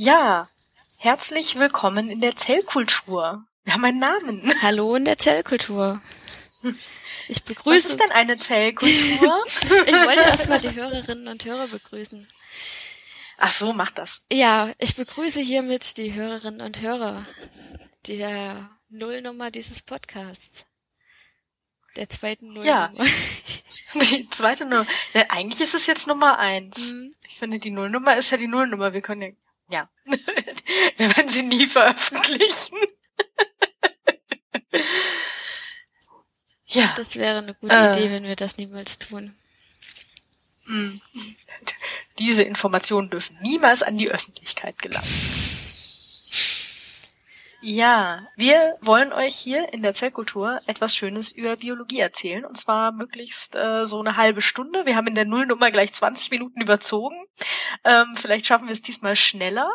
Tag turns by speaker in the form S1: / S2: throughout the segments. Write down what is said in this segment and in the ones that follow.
S1: Ja, herzlich willkommen in der Zellkultur. Wir haben einen Namen.
S2: Hallo in der Zellkultur.
S1: Ich begrüße. Was ist denn eine Zellkultur?
S2: ich wollte erstmal die Hörerinnen und Hörer begrüßen.
S1: Ach so, mach das.
S2: Ja, ich begrüße hiermit die Hörerinnen und Hörer der Nullnummer dieses Podcasts. Der zweiten Nullnummer. Ja,
S1: die zweite Nummer. Ja, eigentlich ist es jetzt Nummer eins. Mhm. Ich finde, die Nullnummer ist ja die Nullnummer. Wir können ja, ja. Wir werden sie nie veröffentlichen.
S2: ja. Das wäre eine gute äh, Idee, wenn wir das niemals tun.
S1: Mm. Diese Informationen dürfen niemals an die Öffentlichkeit gelangen. Ja, wir wollen euch hier in der Zellkultur etwas Schönes über Biologie erzählen. Und zwar möglichst äh, so eine halbe Stunde. Wir haben in der Nullnummer gleich 20 Minuten überzogen. Ähm, vielleicht schaffen wir es diesmal schneller.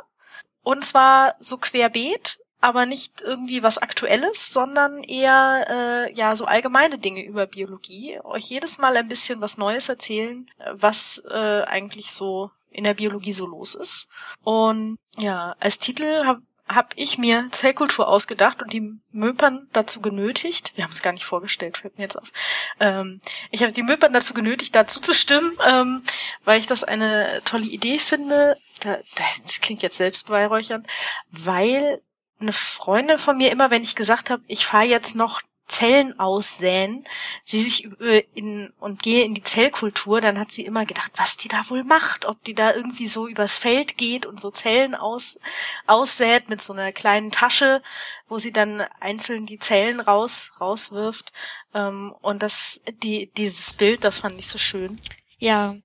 S1: Und zwar so querbeet, aber nicht irgendwie was Aktuelles, sondern eher äh, ja so allgemeine Dinge über Biologie. Euch jedes Mal ein bisschen was Neues erzählen, was äh, eigentlich so in der Biologie so los ist. Und ja, als Titel habe habe ich mir Zellkultur ausgedacht und die Möpern dazu genötigt, wir haben es gar nicht vorgestellt, fällt mir jetzt auf, ähm, ich habe die Möpern dazu genötigt, dazu zu stimmen, ähm, weil ich das eine tolle Idee finde, da, das klingt jetzt selbstbeweihräuchernd, weil eine Freundin von mir immer, wenn ich gesagt habe, ich fahre jetzt noch Zellen aussäen, sie sich in und gehe in die Zellkultur, dann hat sie immer gedacht, was die da wohl macht, ob die da irgendwie so übers Feld geht und so Zellen aus aussät mit so einer kleinen Tasche, wo sie dann einzeln die Zellen raus rauswirft ähm, und das die dieses Bild, das fand ich so schön.
S2: Ja,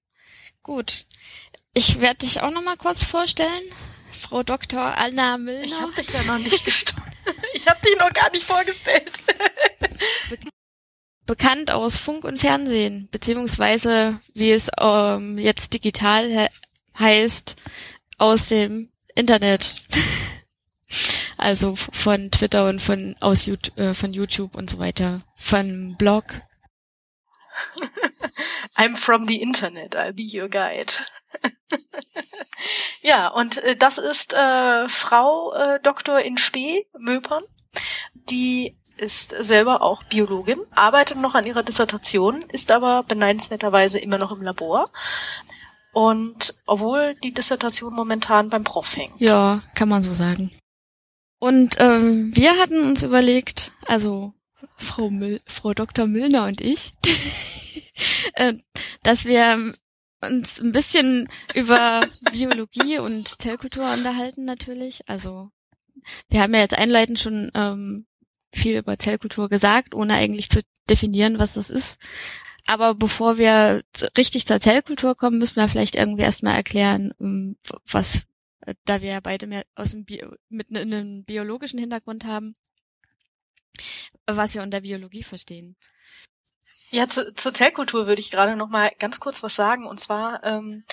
S2: gut. Ich werde dich auch noch mal kurz vorstellen. Frau Dr. Anna Müllner.
S1: Ich habe dich ja noch nicht gestorben. Ich habe dich noch gar nicht vorgestellt.
S2: Bekannt aus Funk und Fernsehen, beziehungsweise wie es ähm, jetzt digital he heißt, aus dem Internet. also von Twitter und von aus äh, von YouTube und so weiter, von Blog.
S1: I'm from the Internet, I'll be your guide. Ja, und äh, das ist äh, Frau äh, Dr. in Spee Möpern, die ist selber auch Biologin, arbeitet noch an ihrer Dissertation, ist aber beneidenswerterweise immer noch im Labor. Und obwohl die Dissertation momentan beim Prof hängt.
S2: Ja, kann man so sagen. Und ähm, wir hatten uns überlegt, also Frau, Müll, Frau Dr. Müllner und ich, äh, dass wir uns ein bisschen über Biologie und Zellkultur unterhalten natürlich. Also wir haben ja jetzt einleitend schon ähm, viel über Zellkultur gesagt, ohne eigentlich zu definieren, was das ist. Aber bevor wir richtig zur Zellkultur kommen, müssen wir vielleicht irgendwie erstmal erklären, ähm, was, äh, da wir ja beide mehr aus dem Bio, mit einem biologischen Hintergrund haben, was wir unter Biologie verstehen.
S1: Ja, zu, zur Zellkultur würde ich gerade noch mal ganz kurz was sagen. Und zwar ähm,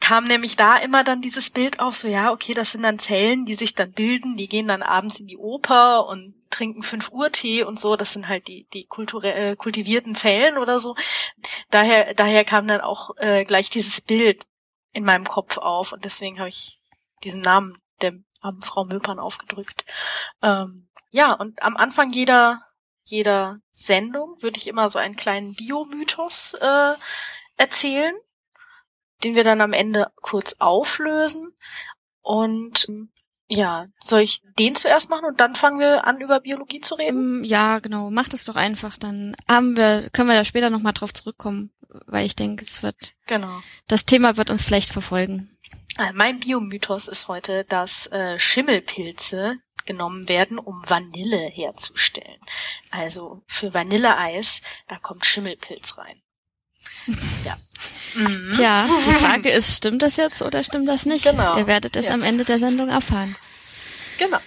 S1: kam nämlich da immer dann dieses Bild auf, so ja, okay, das sind dann Zellen, die sich dann bilden, die gehen dann abends in die Oper und trinken 5 Uhr Tee und so, das sind halt die, die kulturell äh, kultivierten Zellen oder so. Daher, daher kam dann auch äh, gleich dieses Bild in meinem Kopf auf und deswegen habe ich diesen Namen der haben Frau Möpern aufgedrückt. Ähm, ja, und am Anfang jeder jeder Sendung würde ich immer so einen kleinen Biomythos äh, erzählen, den wir dann am Ende kurz auflösen. Und ja, soll ich den zuerst machen und dann fangen wir an, über Biologie zu reden?
S2: Um, ja, genau. Mach das doch einfach. Dann haben wir, können wir da später nochmal drauf zurückkommen, weil ich denke, es wird.
S1: Genau.
S2: Das Thema wird uns vielleicht verfolgen.
S1: Äh, mein Biomythos ist heute, dass äh, Schimmelpilze genommen werden, um Vanille herzustellen. Also für Vanilleeis, da kommt Schimmelpilz rein.
S2: Ja. Mhm. Tja, die Frage ist, stimmt das jetzt oder stimmt das nicht? Genau. Ihr werdet es ja. am Ende der Sendung erfahren.
S1: Genau.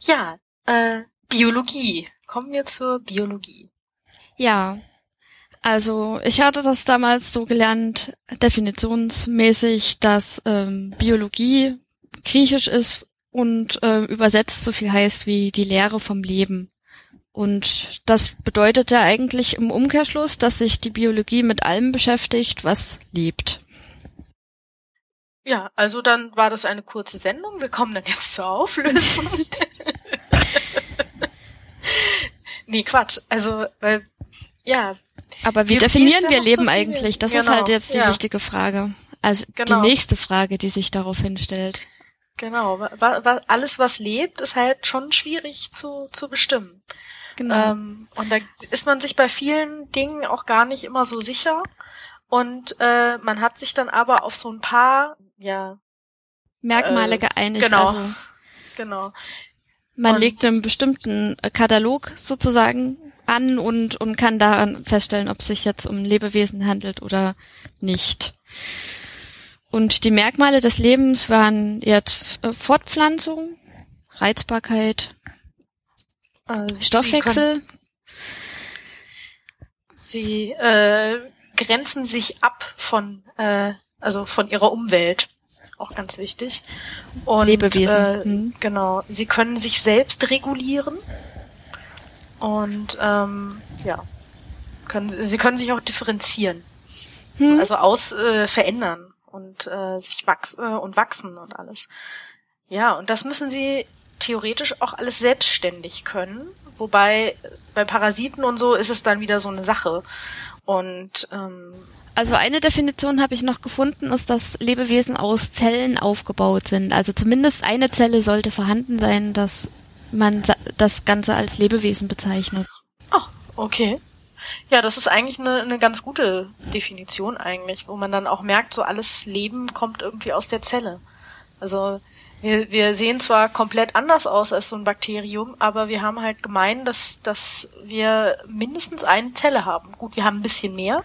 S1: Ja, äh, Biologie. Kommen wir zur Biologie.
S2: Ja. Also ich hatte das damals so gelernt, definitionsmäßig, dass ähm, Biologie griechisch ist und äh, übersetzt so viel heißt wie die Lehre vom Leben. Und das bedeutet ja eigentlich im Umkehrschluss, dass sich die Biologie mit allem beschäftigt, was lebt.
S1: Ja, also dann war das eine kurze Sendung. Wir kommen dann jetzt zur Auflösung. nee, Quatsch. Also, weil, ja.
S2: Aber wie
S1: Biologie
S2: definieren
S1: ist
S2: wir Leben
S1: so
S2: eigentlich? Das ist
S1: Genau,
S2: halt jetzt die
S1: ja.
S2: wichtige Frage. Also
S1: Genau.
S2: die nächste Frage, die sich daraufhin stellt.
S1: Genau. Wa wa alles, was lebt, ist halt schon schwierig zu, zu bestimmen.
S2: Genau.
S1: Ähm, und da ist man sich bei vielen Dingen auch gar nicht immer so sicher. Und äh, man hat sich dann aber auf so ein paar, ja,
S2: Merkmale
S1: äh,
S2: geeinigt.
S1: genau.
S2: Also
S1: genau.
S2: man
S1: Und-
S2: legt einen bestimmten Katalog sozusagen an und, und kann daran feststellen, ob es sich jetzt um Lebewesen handelt oder nicht. Und die Merkmale des Lebens waren jetzt äh, Fortpflanzung, Reizbarkeit,
S1: sie können-
S2: Stoffwechsel,
S1: Sie äh, grenzen sich ab von, äh, also von ihrer Umwelt. Auch ganz wichtig. Und,
S2: Lebewesen.
S1: Äh,
S2: Mhm.
S1: Genau. Sie können sich selbst regulieren. Und ähm, ja, können, sie können sich auch differenzieren.
S2: hm?
S1: Also aus äh, verändern und äh, sich wachs äh, und wachsen und alles. Ja, und das müssen sie theoretisch auch alles selbstständig können. Wobei bei Parasiten und so ist es dann wieder so eine Sache. Und ähm,
S2: Also eine Definition habe ich noch gefunden, ist, dass Lebewesen aus Zellen aufgebaut sind. Also zumindest eine Zelle sollte vorhanden sein, dass man das Ganze als Lebewesen bezeichnet.
S1: oh, okay. Ja, das ist eigentlich eine, eine ganz gute Definition eigentlich, wo man dann auch merkt, so alles Leben kommt irgendwie aus der Zelle. Also wir, wir sehen zwar komplett anders aus als so ein Bakterium, aber wir haben halt gemein, dass, dass wir mindestens eine Zelle haben. Gut, wir haben ein bisschen mehr,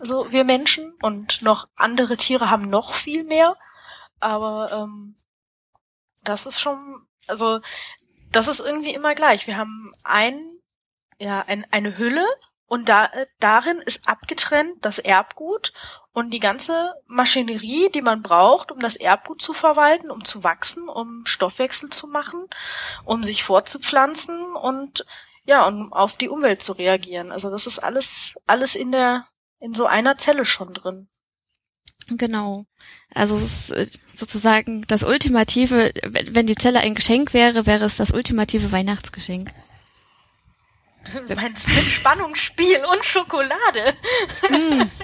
S1: so wir Menschen, und noch andere Tiere haben noch viel mehr, aber ähm, das ist schon, also das ist irgendwie immer gleich. Wir haben ein, ja, ein, eine Hülle und da, darin ist abgetrennt das Erbgut und die ganze Maschinerie, die man braucht, um das Erbgut zu verwalten, um zu wachsen, um Stoffwechsel zu machen, um sich fortzupflanzen und ja, um auf die Umwelt zu reagieren. Also das ist alles, alles in der, in so einer Zelle schon drin.
S2: Genau. Also es ist äh, sozusagen das ultimative, wenn die Zelle ein Geschenk wäre, wäre es das ultimative Weihnachtsgeschenk.
S1: Du meinst mit Spannungsspiel und Schokolade.
S2: Hm.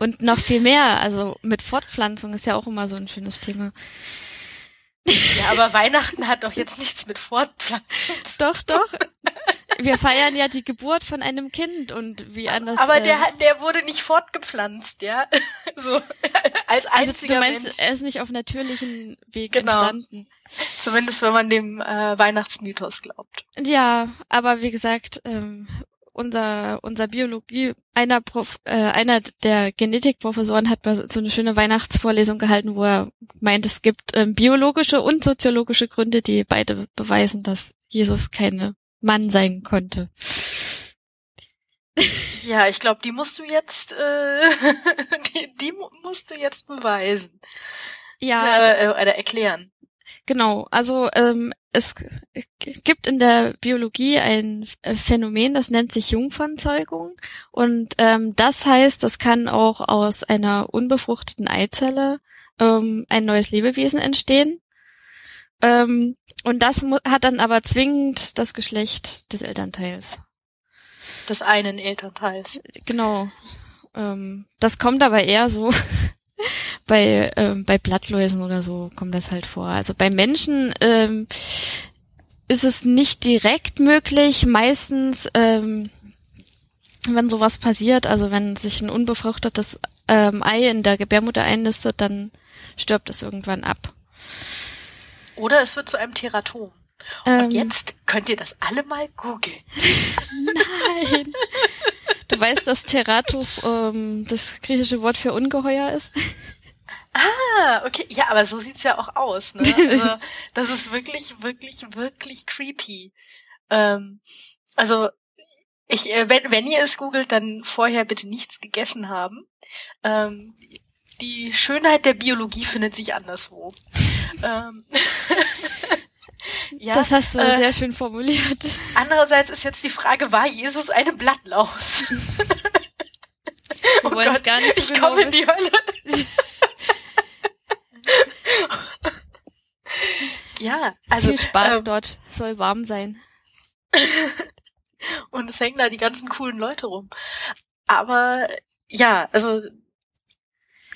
S2: Und noch viel mehr, also mit Fortpflanzung ist ja auch immer so ein schönes Thema.
S1: Ja, aber Weihnachten hat doch jetzt nichts mit Fortpflanzung zu
S2: Doch, doch. Wir feiern ja die Geburt von einem Kind und wie anders.
S1: Aber
S2: äh,
S1: der, hat- der wurde nicht fortgepflanzt, ja. So, als
S2: also
S1: einziger
S2: du meinst,
S1: Mensch.
S2: er ist nicht auf natürlichen Weg
S1: Genau.
S2: entstanden.
S1: Zumindest wenn man dem äh, Weihnachtsmythos glaubt.
S2: Ja, aber wie gesagt, ähm, unser unser Biologie einer Prof, äh, einer der Genetikprofessoren hat mal so eine schöne Weihnachtsvorlesung gehalten, wo er meint, es gibt ähm, biologische und soziologische Gründe, die beide beweisen, dass Jesus keine Mann sein konnte.
S1: Ja, ich glaube, die musst du jetzt, äh, die, die mu- musst du jetzt beweisen.
S2: Ja,
S1: äh, äh, oder erklären.
S2: Genau, also ähm, es gibt in der Biologie ein Phänomen, das nennt sich Jungfernzeugung. Und ähm, das heißt, das kann auch aus einer unbefruchteten Eizelle ähm, ein neues Lebewesen entstehen. Ähm, und das hat dann aber zwingend das Geschlecht des Elternteils.
S1: Des einen Elternteils.
S2: Genau. Ähm, das kommt aber eher so bei, ähm, bei Blattläusen oder so kommt das halt vor. Also bei Menschen ähm, ist es nicht direkt möglich. Meistens, ähm, wenn sowas passiert, also wenn sich ein unbefruchtetes ähm, Ei in der Gebärmutter einnistet, dann stirbt es irgendwann ab.
S1: Oder es wird zu einem Teratom.
S2: Ähm,
S1: Und jetzt könnt ihr das alle mal googeln.
S2: Nein. Du weißt, dass Teratus ähm, das griechische Wort für Ungeheuer ist?
S1: Ah, okay. Ja, aber so sieht's ja auch aus, ne? Also, das ist wirklich, wirklich, wirklich creepy. Ähm, also, ich, äh, wenn, wenn ihr es googelt, dann vorher bitte nichts gegessen haben. Ähm, die Schönheit der Biologie findet sich anderswo. ähm, Ja,
S2: das hast du
S1: äh,
S2: sehr schön formuliert.
S1: Andererseits ist jetzt die Frage, war Jesus eine Blattlaus?
S2: oh Gott, gar nicht so
S1: ich
S2: genau
S1: komme in die Hölle. ja, also.
S2: Viel Spaß ähm, dort, soll warm sein.
S1: Und es hängen da die ganzen coolen Leute rum. Aber ja, also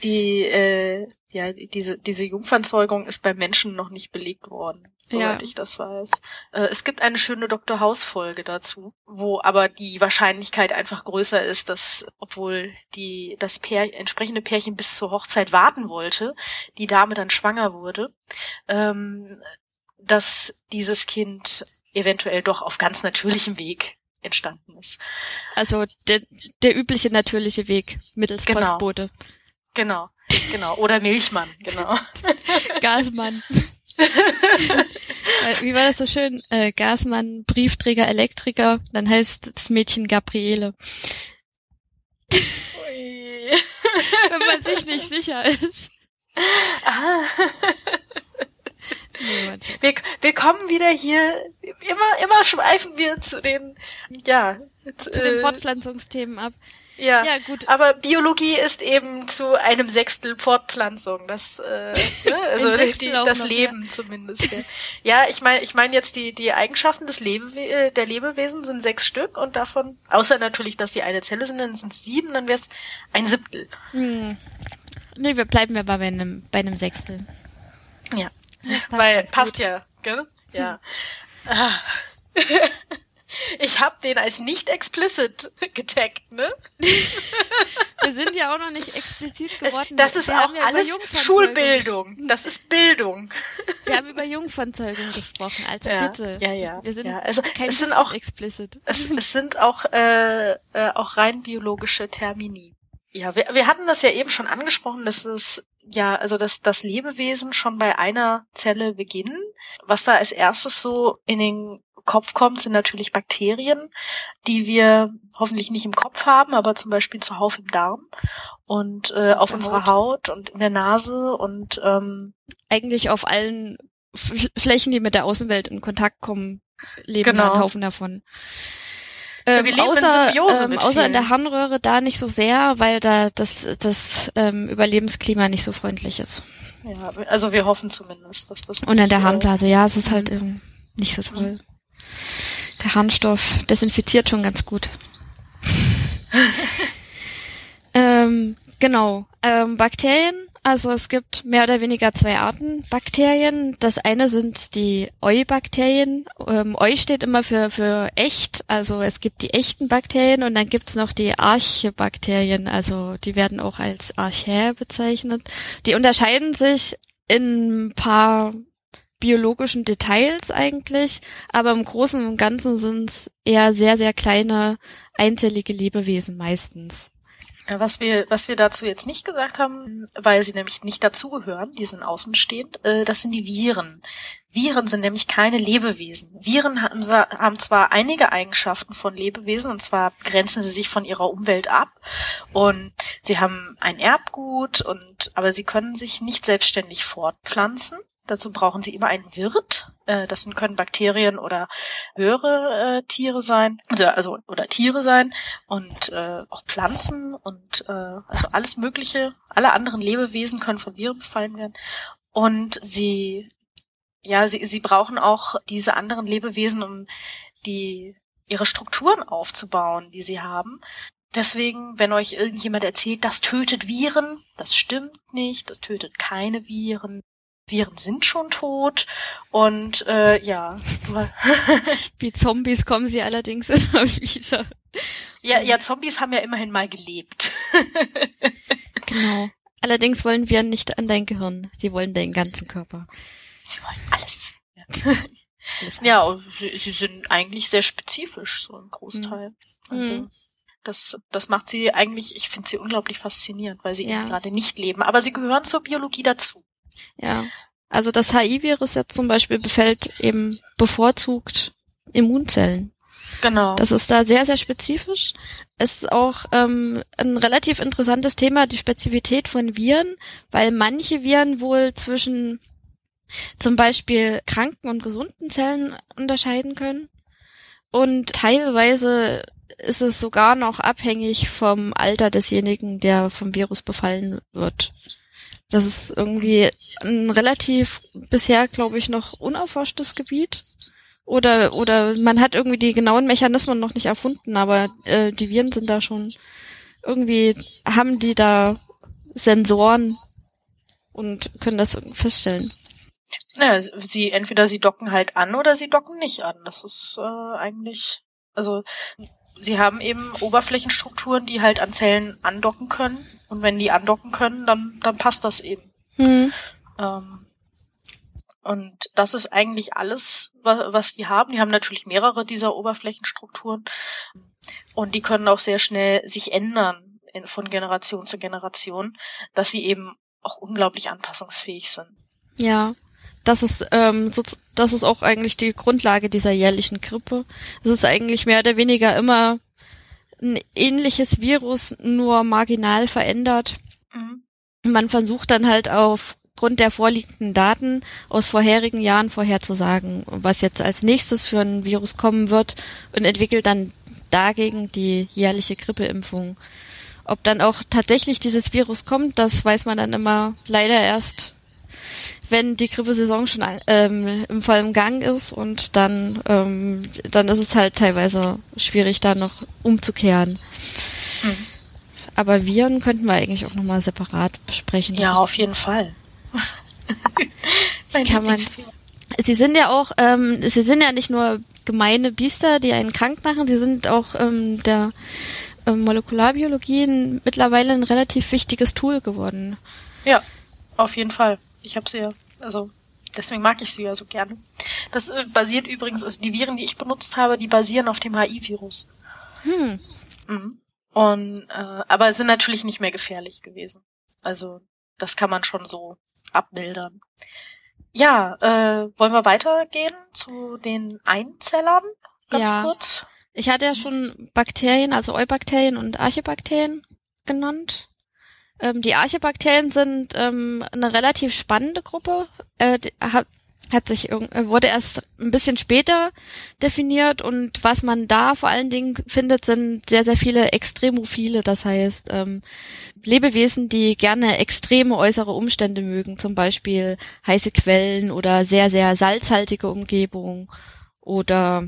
S1: die äh, ja diese diese Jungfernzeugung ist bei Menschen noch nicht belegt worden, soweit ja. ich das weiß. Äh, es gibt eine schöne Dr. House Folge dazu, wo aber die Wahrscheinlichkeit einfach größer ist, dass obwohl die das Pär, entsprechende Pärchen bis zur Hochzeit warten wollte, die Dame dann schwanger wurde, ähm, dass dieses Kind eventuell doch auf ganz natürlichem Weg entstanden ist.
S2: Also der, der übliche natürliche Weg mittels
S1: genau.
S2: Postbote.
S1: Genau, genau. Oder Milchmann, genau.
S2: Gasmann. Wie war das so schön? Äh, Gasmann, Briefträger, Elektriker, dann heißt das Mädchen Gabriele. Ui. Wenn man sich nicht sicher ist. Ah.
S1: Wir, wir kommen wieder hier, immer, immer schweifen wir zu den, ja.
S2: Zu äh, den Fortpflanzungsthemen ab.
S1: Ja, ja, gut. Aber Biologie ist eben zu einem Sechstel Fortpflanzung. Das, äh, ne? also die, das noch, Leben ja. zumindest. Ja, ja ich meine, ich meine jetzt die die Eigenschaften des Lebewe äh, der Lebewesen sind sechs Stück und davon, außer natürlich, dass sie eine Zelle sind, dann sind es sieben, dann wäre es ein Siebtel.
S2: Hm. Nee, wir bleiben ja bei einem bei einem Sechstel.
S1: Ja, weil passt gut. ja, gell? Ja. Hm. Ah. Ich habe den als nicht explicit getaggt, ne?
S2: Wir sind ja auch noch nicht explizit geworden.
S1: Das ist Wir auch ja alles Schulbildung. Das ist Bildung.
S2: Wir haben über Jungfernzeugung gesprochen, also ja, bitte.
S1: Ja, ja.
S2: Wir sind
S1: ja, also
S2: kein
S1: es sind auch
S2: explicit.
S1: Es, es sind auch äh, äh, auch rein biologische Termini. Ja, wir, wir hatten das ja eben schon angesprochen, dass es ja, also dass das Lebewesen schon bei einer Zelle beginnen. Was da als erstes so in den Kopf kommt, sind natürlich Bakterien, die wir hoffentlich nicht im Kopf haben, aber zum Beispiel zuhauf im Darm und äh, auf, unserer Haut. Haut. und in der Nase und ähm,
S2: eigentlich auf allen Flächen, die mit der Außenwelt in Kontakt kommen, leben genau. ein Haufen davon. Ähm, ja, außer, ähm, außer in der Harnröhre da nicht so sehr, weil da das, das ähm, Überlebensklima nicht so freundlich ist.
S1: Ja, also wir hoffen zumindest, dass das.
S2: Und in der Harnblase, ja, es ist halt ähm, nicht so toll. Der Harnstoff desinfiziert schon ganz gut. ähm, genau. Ähm, Bakterien. Also es gibt mehr oder weniger zwei Arten Bakterien. Das eine sind die Eubakterien. Ähm, Eu steht immer für, für echt. Also es gibt die echten Bakterien und dann gibt's noch die Archebakterien. Also die werden auch als Archae bezeichnet. Die unterscheiden sich in ein paar biologischen Details eigentlich, aber im Großen und Ganzen sind es eher sehr, sehr kleine, einzellige Lebewesen meistens.
S1: Was wir, was wir dazu jetzt nicht gesagt haben, weil sie nämlich nicht dazugehören, die sind außenstehend, äh, das sind die Viren. Viren sind nämlich keine Lebewesen. Viren haben, haben zwar einige Eigenschaften von Lebewesen, und zwar grenzen sie sich von ihrer Umwelt ab und sie haben ein Erbgut und, aber sie können sich nicht selbstständig fortpflanzen. Dazu brauchen sie immer einen Wirt. Äh, das können Bakterien oder höhere äh, Tiere sein, also, also oder Tiere sein und äh, auch Pflanzen und äh, also alles Mögliche. Alle anderen Lebewesen können von Viren befallen werden. Und sie, ja, sie, sie brauchen auch diese anderen Lebewesen, um die ihre Strukturen aufzubauen, die sie haben. Deswegen, wenn euch irgendjemand erzählt, das tötet Viren, das stimmt nicht, das tötet keine Viren. Viren sind schon tot und äh, ja.
S2: Wie Zombies kommen sie allerdings immer wieder.
S1: Ja, ja, Zombies haben ja immerhin mal gelebt.
S2: genau. Allerdings wollen wir nicht an dein Gehirn, die wollen deinen ganzen Körper.
S1: Sie wollen alles. Ja, alles, ja sie, sie, sind eigentlich sehr spezifisch, so ein Großteil. Mhm. Also mhm. das, das macht sie eigentlich, ich finde sie unglaublich faszinierend, weil sie ja. eben gerade nicht leben. Aber sie gehören zur Biologie dazu.
S2: Ja. Also das HI-Virus jetzt zum Beispiel befällt eben bevorzugt Immunzellen.
S1: Genau.
S2: Das ist da sehr, sehr spezifisch. Es ist auch ähm, ein relativ interessantes Thema, die Spezifität von Viren, weil manche Viren wohl zwischen zum Beispiel kranken und gesunden Zellen unterscheiden können. Und teilweise ist es sogar noch abhängig vom Alter desjenigen, der vom Virus befallen wird. Das ist irgendwie ein relativ bisher, glaube ich, noch unerforschtes Gebiet. Oder, oder man hat irgendwie die genauen Mechanismen noch nicht erfunden, aber äh, die Viren sind da schon irgendwie, haben die da Sensoren und können das feststellen.
S1: Ja, sie entweder sie docken halt an oder sie docken nicht an. Das ist äh, eigentlich, also sie haben eben Oberflächenstrukturen, die halt an Zellen andocken können. Und wenn die andocken können, dann, dann passt das eben. Mhm. Ähm, und das ist eigentlich alles, was, was die haben. Die haben natürlich mehrere dieser Oberflächenstrukturen. Und die können auch sehr schnell sich ändern in, von Generation zu Generation, dass sie eben auch unglaublich anpassungsfähig sind.
S2: Ja, das ist, ähm, so, das ist auch eigentlich die Grundlage dieser jährlichen Grippe. Es ist eigentlich mehr oder weniger immer ein ähnliches Virus, nur marginal verändert. Mhm. Man versucht dann halt aufgrund der vorliegenden Daten aus vorherigen Jahren vorherzusagen, was jetzt als nächstes für ein Virus kommen wird und entwickelt dann dagegen die jährliche Grippeimpfung. Ob dann auch tatsächlich dieses Virus kommt, das weiß man dann immer leider erst wenn die Grippesaison schon ähm, im vollen Gang ist und dann, ähm, dann ist es halt teilweise schwierig, da noch umzukehren. Mhm. Aber Viren könnten wir eigentlich auch nochmal separat besprechen.
S1: ja, auf jeden Fall.
S2: kann man, sie sind ja auch, ähm, sie sind ja nicht nur gemeine Biester, die einen krank machen, sie sind auch ähm, der ähm, Molekularbiologie mittlerweile ein relativ wichtiges Tool geworden.
S1: Ja, auf jeden Fall. Ich habe sie ja also deswegen mag ich sie ja so gerne. Das äh, basiert übrigens, also die Viren, die ich benutzt habe, die basieren auf dem HI-Virus. Hm. Mhm. Und äh, aber sind natürlich nicht mehr gefährlich gewesen. Also das kann man schon so abmildern. Ja, äh, wollen wir weitergehen zu den Einzellern? Ganz ja. kurz.
S2: Ich hatte ja schon Bakterien, also Eubakterien und Archibakterien genannt. Ähm, die Archibakterien sind ähm, eine relativ spannende Gruppe. Äh, hat, hat sich äh, wurde erst ein bisschen später definiert und was man da vor allen Dingen findet, sind sehr sehr viele Extremophile, das heißt ähm, Lebewesen, die gerne extreme äußere Umstände mögen, zum Beispiel heiße Quellen oder sehr sehr salzhaltige Umgebung oder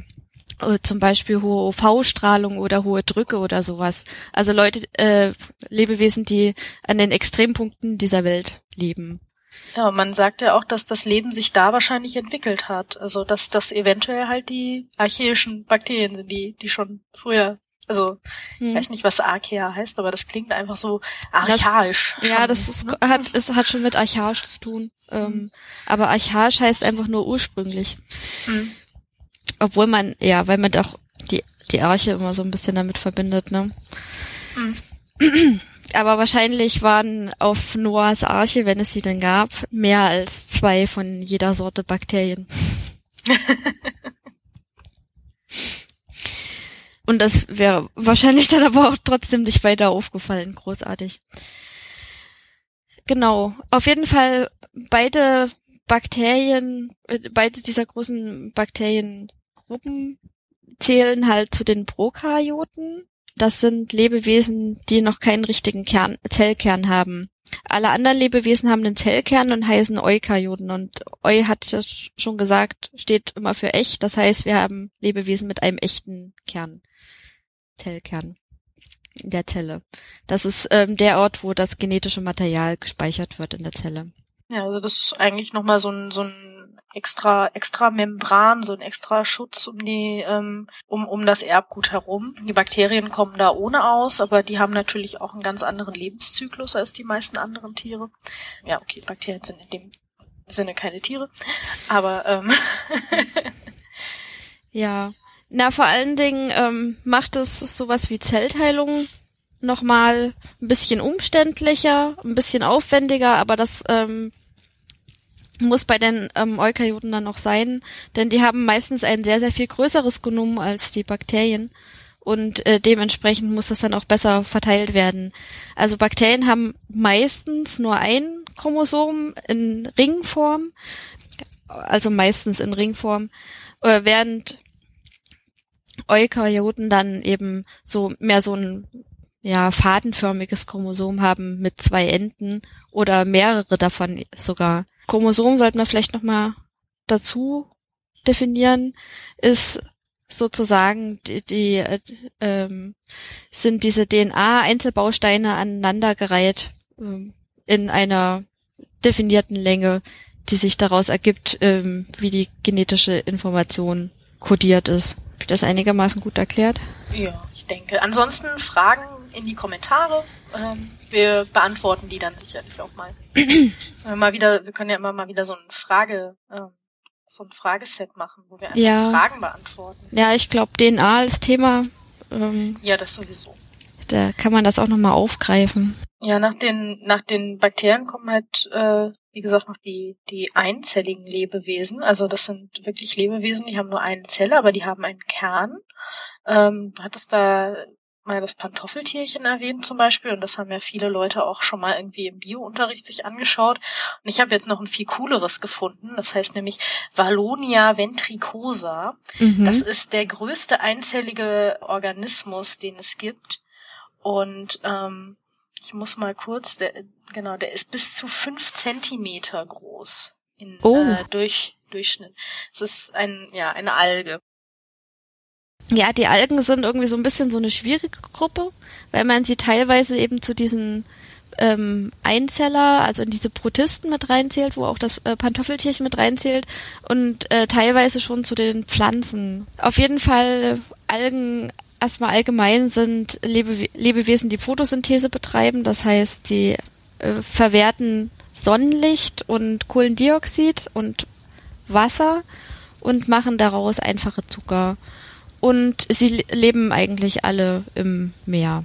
S2: zum Beispiel hohe UV-Strahlung oder hohe Drücke oder sowas. Also Leute, äh, Lebewesen, die an den Extrempunkten dieser Welt leben.
S1: Ja, man sagt ja auch, dass das Leben sich da wahrscheinlich entwickelt hat. Also dass das eventuell halt die archaischen Bakterien sind, die, die schon früher also, hm. ich weiß nicht, was Archaea heißt, aber das klingt einfach so archaisch.
S2: Das, ja, das ist, ne? hat, es hat schon mit archaisch zu tun. Ähm, hm. aber archaisch heißt einfach nur ursprünglich. Hm. Obwohl man, ja, weil man doch die, die Arche immer so ein bisschen damit verbindet, ne? Mhm. Aber wahrscheinlich waren auf Noahs Arche, wenn es sie denn gab, mehr als zwei von jeder Sorte Bakterien. Und das wäre wahrscheinlich dann aber auch trotzdem nicht weiter aufgefallen. Großartig. Genau. Auf jeden Fall beide Bakterien, äh, beide dieser großen Bakteriengruppen zählen halt zu den Prokaryoten. Das sind Lebewesen, die noch keinen richtigen Kern, Zellkern haben. Alle anderen Lebewesen haben einen Zellkern und heißen Eukaryoten. Und Eu hat ja schon gesagt, steht immer für echt. Das heißt, wir haben Lebewesen mit einem echten Kern. Zellkern in der Zelle. Das ist ähm, der Ort, wo das genetische Material gespeichert wird in der Zelle.
S1: Ja, also das ist eigentlich nochmal so ein, so ein extra, extra Membran, so ein extra Schutz um die, ähm, um, um das Erbgut herum. Die Bakterien kommen da ohne aus, aber die haben natürlich auch einen ganz anderen Lebenszyklus als die meisten anderen Tiere. Ja, okay, Bakterien sind in dem Sinne keine Tiere, aber ähm
S2: ja. Na, vor allen Dingen ähm, macht es sowas wie Zellteilung nochmal ein bisschen umständlicher, ein bisschen aufwendiger, aber das ähm, muss bei den ähm, Eukaryoten dann noch sein, denn die haben meistens ein sehr, sehr viel größeres Genom als die Bakterien und äh, dementsprechend muss das dann auch besser verteilt werden. Also Bakterien haben meistens nur ein Chromosom in Ringform, also meistens in Ringform, äh, während Eukaryoten dann eben so mehr so ein ja fadenförmiges Chromosom haben mit zwei Enden oder mehrere davon sogar. Chromosom sollten wir vielleicht noch mal dazu definieren, ist sozusagen die, die äh, ähm, sind diese DNA-Einzelbausteine aneinandergereiht äh, in einer definierten Länge, die sich daraus ergibt, ähm, wie die genetische Information kodiert ist. Habe ich das einigermaßen gut erklärt?
S1: Ja, ich denke. Ansonsten Fragen in die Kommentare. Ähm, wir beantworten die dann sicherlich auch mal. mal wieder, wir können ja immer mal wieder so ein Frage, äh, so ein Frageset machen, wo wir einfach ja. Fragen beantworten.
S2: Ja, ich glaube DNA als Thema.
S1: Ähm, ja, das sowieso.
S2: Da kann man das auch nochmal aufgreifen.
S1: Ja, nach den, nach den Bakterien kommen halt, äh, wie gesagt, noch die, die einzelligen Lebewesen. Also das sind wirklich Lebewesen, die haben nur eine Zelle, aber die haben einen Kern. Ähm, du hattest da mal das Pantoffeltierchen erwähnt zum Beispiel und das haben ja viele Leute auch schon mal irgendwie im Biounterricht sich angeschaut. Und ich habe jetzt noch ein viel cooleres gefunden, das heißt nämlich Valonia ventricosa. Mhm. Das ist der größte einzellige Organismus, den es gibt. Und ähm, ich muss mal kurz, der, genau, der ist bis zu fünf Zentimeter groß in oh. äh, durch, Durchschnitt. Das ist ein, ja, eine Alge.
S2: Ja, die Algen sind irgendwie so ein bisschen so eine schwierige Gruppe, weil man sie teilweise eben zu diesen ähm, Einzeller, also in diese Protisten mit reinzählt, wo auch das äh, Pantoffeltierchen mit reinzählt und äh, teilweise schon zu den Pflanzen. Auf jeden Fall Algen erstmal allgemein sind Lebewe Lebewesen, die Photosynthese betreiben, das heißt, sie äh, verwerten Sonnenlicht und Kohlendioxid und Wasser und machen daraus einfache Zucker. Und sie leben eigentlich alle im Meer,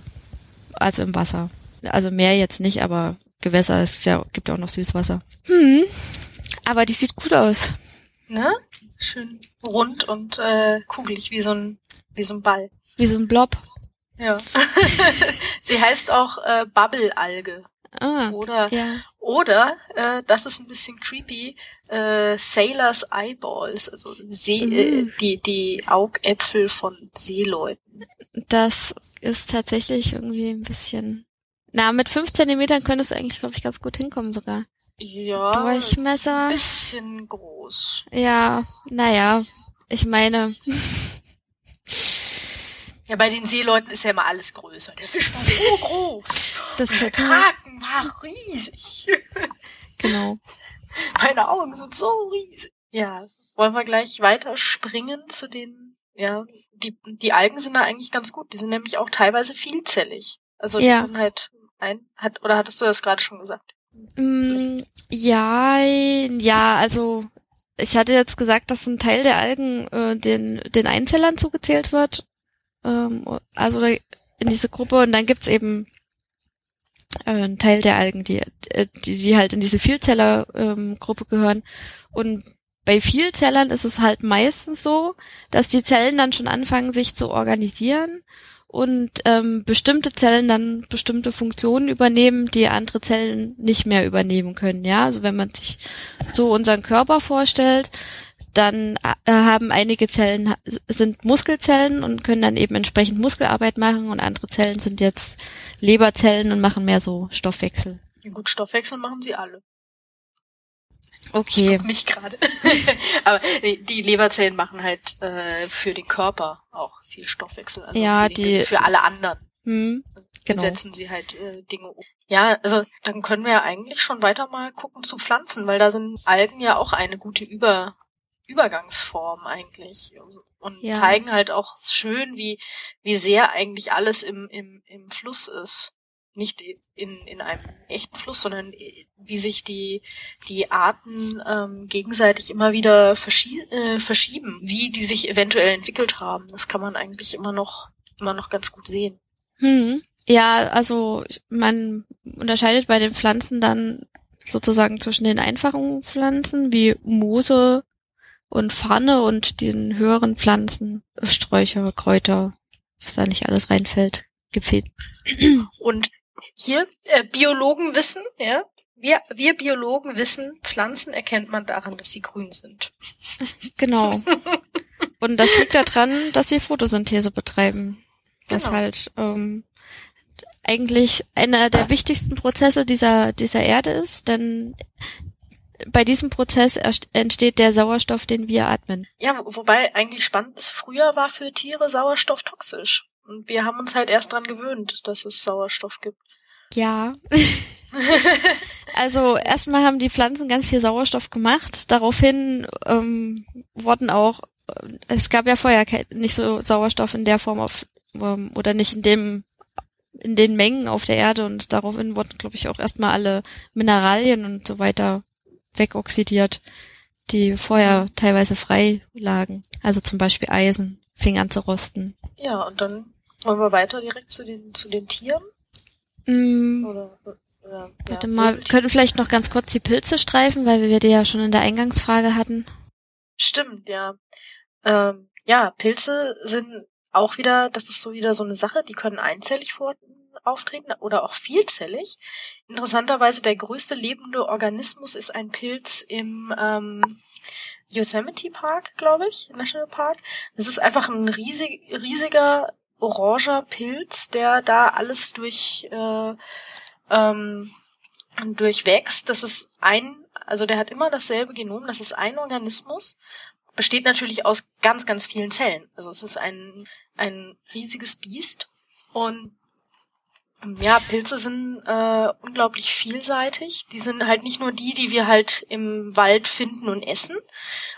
S2: also im Wasser. Also Meer jetzt nicht, aber Gewässer, es ja, gibt ja auch noch Süßwasser. Hm, aber die sieht gut aus.
S1: Ne? Schön rund und äh, kugelig, wie so ein, wie so ein Ball.
S2: Wie so ein Blob.
S1: Ja. sie heißt auch äh, Bubble-Alge.
S2: Ah,
S1: oder
S2: ja.
S1: oder äh, das ist ein bisschen creepy. Äh, Sailors Eyeballs, also See, mhm. äh, die die Augäpfel von Seeleuten.
S2: Das ist tatsächlich irgendwie ein bisschen. Na, mit fünf Zentimetern könntest du eigentlich, glaube ich, ganz gut hinkommen sogar.
S1: Ja.
S2: Durchmesser.
S1: Ein bisschen groß.
S2: Ja, naja. Ich meine.
S1: Ja, bei den Seeleuten ist ja immer alles größer. Der Fisch war so groß.
S2: Das
S1: der Kraken war riesig.
S2: Genau.
S1: Meine Augen sind so riesig. Ja, wollen wir gleich weiter springen zu den, ja, die, die Algen sind da eigentlich ganz gut. Die sind nämlich auch teilweise vielzellig. Also die ja. können halt ein, hat, oder hattest du das gerade schon gesagt?
S2: Mm, ja, ja, also ich hatte jetzt gesagt, dass ein Teil der Algen äh, den, den Einzellern zugezählt wird ähm, also in diese Gruppe und dann gibt's eben äh, einen Teil der Algen, die, äh, die, die halt in diese Vielzeller-Gruppe ähm, gehören. Und bei Vielzellern ist es halt meistens so, dass die Zellen dann schon anfangen, sich zu organisieren und ähm, bestimmte Zellen dann bestimmte Funktionen übernehmen, die andere Zellen nicht mehr übernehmen können. Ja, also wenn man sich so unseren Körper vorstellt, dann äh, haben einige Zellen sind Muskelzellen und können dann eben entsprechend Muskelarbeit machen und andere Zellen sind jetzt Leberzellen und machen mehr so Stoffwechsel.
S1: Ja, gut, Stoffwechsel machen sie alle.
S2: Okay.
S1: Nicht gerade. Aber die Leberzellen machen halt äh, für den Körper auch viel Stoffwechsel. Also
S2: ja,
S1: für,
S2: die,
S1: für alle anderen.
S2: Hm, genau.
S1: setzen sie halt äh, Dinge um. Ja, also dann können wir ja eigentlich schon weiter mal gucken zu Pflanzen, weil da sind Algen ja auch eine gute Über Übergangsform eigentlich und ja. zeigen halt auch schön, wie, wie sehr eigentlich alles im, im, im Fluss ist. Nicht in, in einem echten Fluss, sondern wie sich die, die Arten ähm, gegenseitig immer wieder verschie äh, verschieben, wie die sich eventuell entwickelt haben. Das kann man eigentlich immer noch, immer noch ganz gut sehen.
S2: Hm. Ja, also man unterscheidet bei den Pflanzen dann sozusagen zwischen den einfachen Pflanzen wie Moose, und Farne und den höheren Pflanzen, Sträucher, Kräuter, was da nicht alles reinfällt, gefehlt.
S1: Und hier, äh, Biologen wissen, ja, wir, wir Biologen wissen, Pflanzen erkennt man daran, dass sie grün sind.
S2: Genau. Und das liegt daran, dass sie Photosynthese betreiben. Was genau. halt ähm, eigentlich einer der wichtigsten Prozesse dieser, dieser Erde ist, denn bei diesem Prozess entsteht der Sauerstoff, den wir atmen.
S1: Ja, wobei eigentlich spannend ist, früher war für Tiere Sauerstoff toxisch. Und wir haben uns halt erst dran gewöhnt, dass es Sauerstoff gibt.
S2: Ja. also erstmal haben die Pflanzen ganz viel Sauerstoff gemacht. Daraufhin ähm, wurden auch, äh, es gab ja vorher nicht so Sauerstoff in der Form auf ähm, oder nicht in dem in den Mengen auf der Erde und daraufhin wurden, glaube ich, auch erstmal alle Mineralien und so weiter wegoxidiert, die vorher teilweise frei lagen. Also zum Beispiel Eisen fing an zu rosten.
S1: Ja, und dann wollen wir weiter direkt zu den, zu den Tieren?
S2: Mm. Oder, oder, Warte ja, mal, wir können vielleicht noch ganz kurz die Pilze streifen, weil wir die ja schon in der Eingangsfrage hatten.
S1: Stimmt, ja. Ähm, ja, Pilze sind auch wieder, das ist so wieder so eine Sache, die können einzellig auftreten oder auch vielzellig. Interessanterweise der größte lebende Organismus ist ein Pilz im ähm, Yosemite Park, glaube ich, National Park. Das ist einfach ein riesig, riesiger oranger Pilz, der da alles durch äh, ähm, durchwächst. Das ist ein, also der hat immer dasselbe Genom, das ist ein Organismus, besteht natürlich aus ganz, ganz vielen Zellen. Also es ist ein, ein riesiges Biest und ja, Pilze sind äh, unglaublich vielseitig. Die sind halt nicht nur die, die wir halt im Wald finden und essen,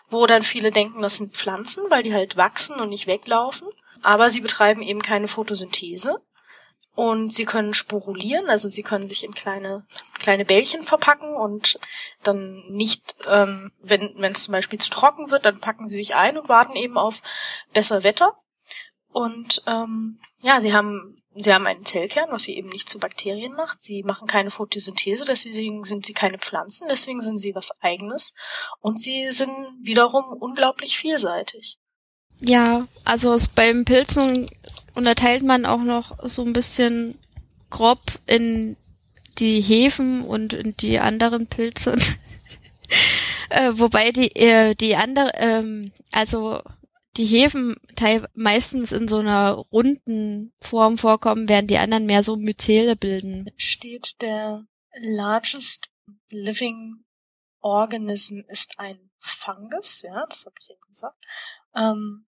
S1: wo dann viele denken, das sind Pflanzen, weil die halt wachsen und nicht weglaufen. Aber sie betreiben eben keine Photosynthese. Und sie können sporulieren, also sie können sich in kleine, kleine Bällchen verpacken und dann nicht, ähm, wenn wenn es zum Beispiel zu trocken wird, dann packen sie sich ein und warten eben auf besser Wetter. Und ähm, ja, sie haben sie haben einen Zellkern, was sie eben nicht zu Bakterien macht. Sie machen keine Photosynthese, deswegen sind sie keine Pflanzen, deswegen sind sie was eigenes. Und sie sind wiederum unglaublich vielseitig.
S2: Ja, also beim Pilzen unterteilt man auch noch so ein bisschen grob in die Hefen und in die anderen Pilze. äh, wobei die äh, die andere ähm, also die Hefen teil meistens in so einer runden Form vorkommen, während die anderen mehr so Myzele bilden.
S1: Steht der largest living organism ist ein Fungus, ja, das habe ich eben gesagt. Ähm,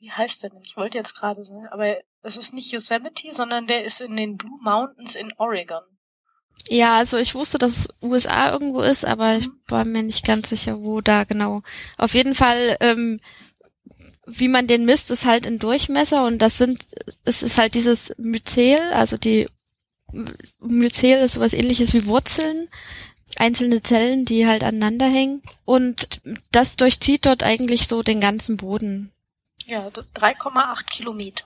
S1: wie heißt der denn? Ich wollte jetzt gerade sagen, aber es ist nicht Yosemite, sondern der ist in den Blue Mountains in Oregon.
S2: Ja, also ich wusste, dass es USA irgendwo ist, aber ich mhm. war mir nicht ganz sicher, wo da genau. Auf jeden Fall, ähm, wie man den misst, ist halt ein Durchmesser und das sind, es ist halt dieses Myzel, also die Myzel ist sowas ähnliches wie Wurzeln, einzelne Zellen, die halt aneinander hängen und das durchzieht dort eigentlich so den ganzen Boden.
S1: Ja, 3,8 Kilometer.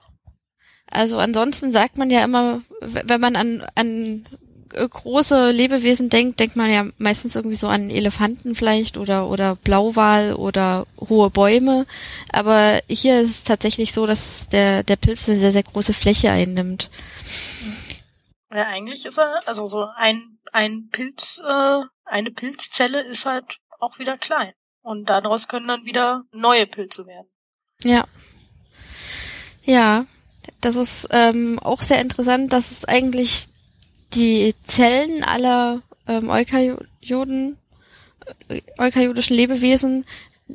S2: Also ansonsten sagt man ja immer, wenn man an, an große Lebewesen denkt, denkt man ja meistens irgendwie so an Elefanten vielleicht oder, oder Blauwal oder hohe Bäume. Aber hier ist es tatsächlich so, dass der, der Pilz eine sehr, sehr große Fläche einnimmt.
S1: Ja, eigentlich ist er, also so ein, ein Pilz, äh, eine Pilzzelle ist halt auch wieder klein. Und daraus können dann wieder neue Pilze werden.
S2: Ja. Ja, das ist ähm, auch sehr interessant, dass es eigentlich die Zellen aller ähm, Eukaryoten, äh, eukaryotischen Lebewesen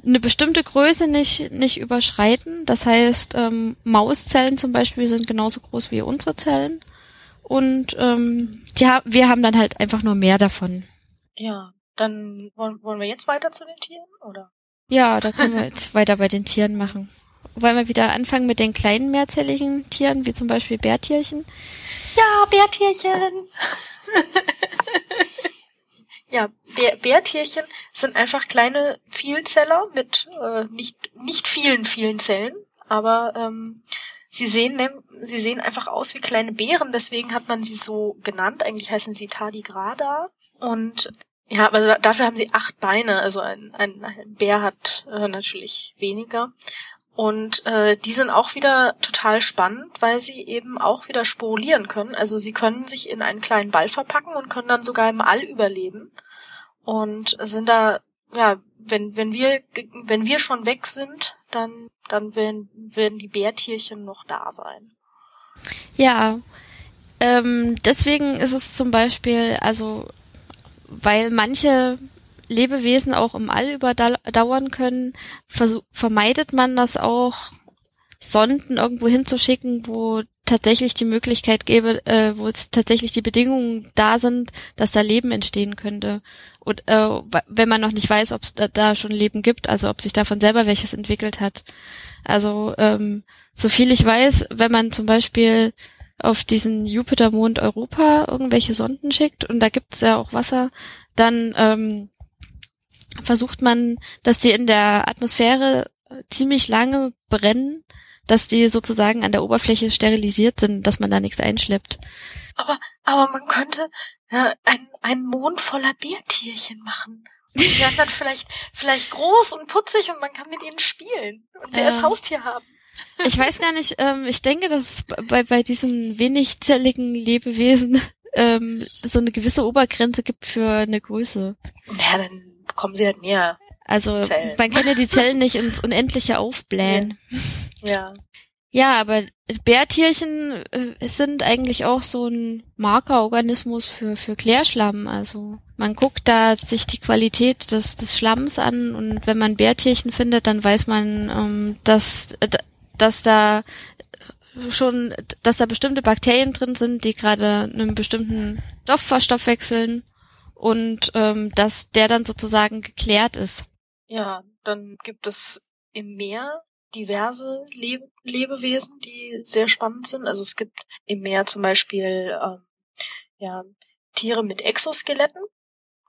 S2: eine bestimmte Größe nicht, nicht überschreiten. Das heißt, ähm, Mauszellen zum Beispiel sind genauso groß wie unsere Zellen. Und ähm, die, wir haben dann halt einfach nur mehr davon.
S1: Ja, dann wollen, wollen wir jetzt weiter zu den Tieren, oder?
S2: Ja, da können wir jetzt weiter bei den Tieren machen. Wollen wir wieder anfangen mit den kleinen mehrzelligen Tieren, wie zum Beispiel Bärtierchen?
S1: Ja, Bärtierchen! ja, Bär, Bärtierchen sind einfach kleine Vielzeller mit äh, nicht, nicht vielen, vielen Zellen, aber ähm, sie sehen, sie sehen einfach aus wie kleine Bären, deswegen hat man sie so genannt. Eigentlich heißen sie Tardigrada. Und ja, aber dafür haben sie acht Beine. Also ein, ein, ein Bär hat äh, natürlich weniger. Und äh, die sind auch wieder total spannend, weil sie eben auch wieder sporulieren können. Also sie können sich in einen kleinen Ball verpacken und können dann sogar im All überleben. Und sind da, ja, wenn, wenn wir, wenn wir schon weg sind, dann, dann werden, werden die Bärtierchen noch da sein.
S2: Ja, ähm, deswegen ist es zum Beispiel, also weil manche Lebewesen auch im All überdauern können, vermeidet man das auch, Sonden irgendwo hinzuschicken, wo tatsächlich die Möglichkeit gäbe, äh, wo es tatsächlich die Bedingungen da sind, dass da Leben entstehen könnte. Und äh, wenn man noch nicht weiß, ob es da, da, schon Leben gibt, also ob sich davon selber welches entwickelt hat. Also ähm, so viel ich weiß, wenn man zum Beispiel auf diesen Jupitermond Europa irgendwelche Sonden schickt und da gibt es ja auch Wasser, dann ähm, versucht man, dass die in der Atmosphäre ziemlich lange brennen, dass die sozusagen an der Oberfläche sterilisiert sind, dass man da nichts einschleppt.
S1: Aber, aber man könnte ja, ein, einen Mond voller Bärtierchen machen. Und die werden dann vielleicht, vielleicht groß und putzig und man kann mit ihnen spielen und sie ja. als Haustier haben.
S2: Ich weiß gar nicht, ähm, ich denke, dass es bei, bei diesen wenigzelligen Lebewesen ähm, so eine gewisse Obergrenze gibt für eine Größe.
S1: Ja, dann bekommen sie halt mehr.
S2: Also Zellen. man kann ja die Zellen nicht ins Unendliche aufblähen.
S1: Ja. ja.
S2: Ja, aber Bärtierchen äh, sind eigentlich auch so ein Markerorganismus für, für Klärschlamm. Also man guckt da sich die Qualität des, des Schlamms an und wenn man Bärtierchen findet, dann weiß man, ähm, dass, äh, dass da schon, dass da bestimmte Bakterien drin sind, die gerade einen bestimmten Stoff verstoffwechseln und ähm, dass der dann sozusagen geklärt ist.
S1: Ja, dann gibt es im Meer diverse Leb Lebewesen, die sehr spannend sind. Also es gibt im Meer zum Beispiel ähm, ja, Tiere mit Exoskeletten.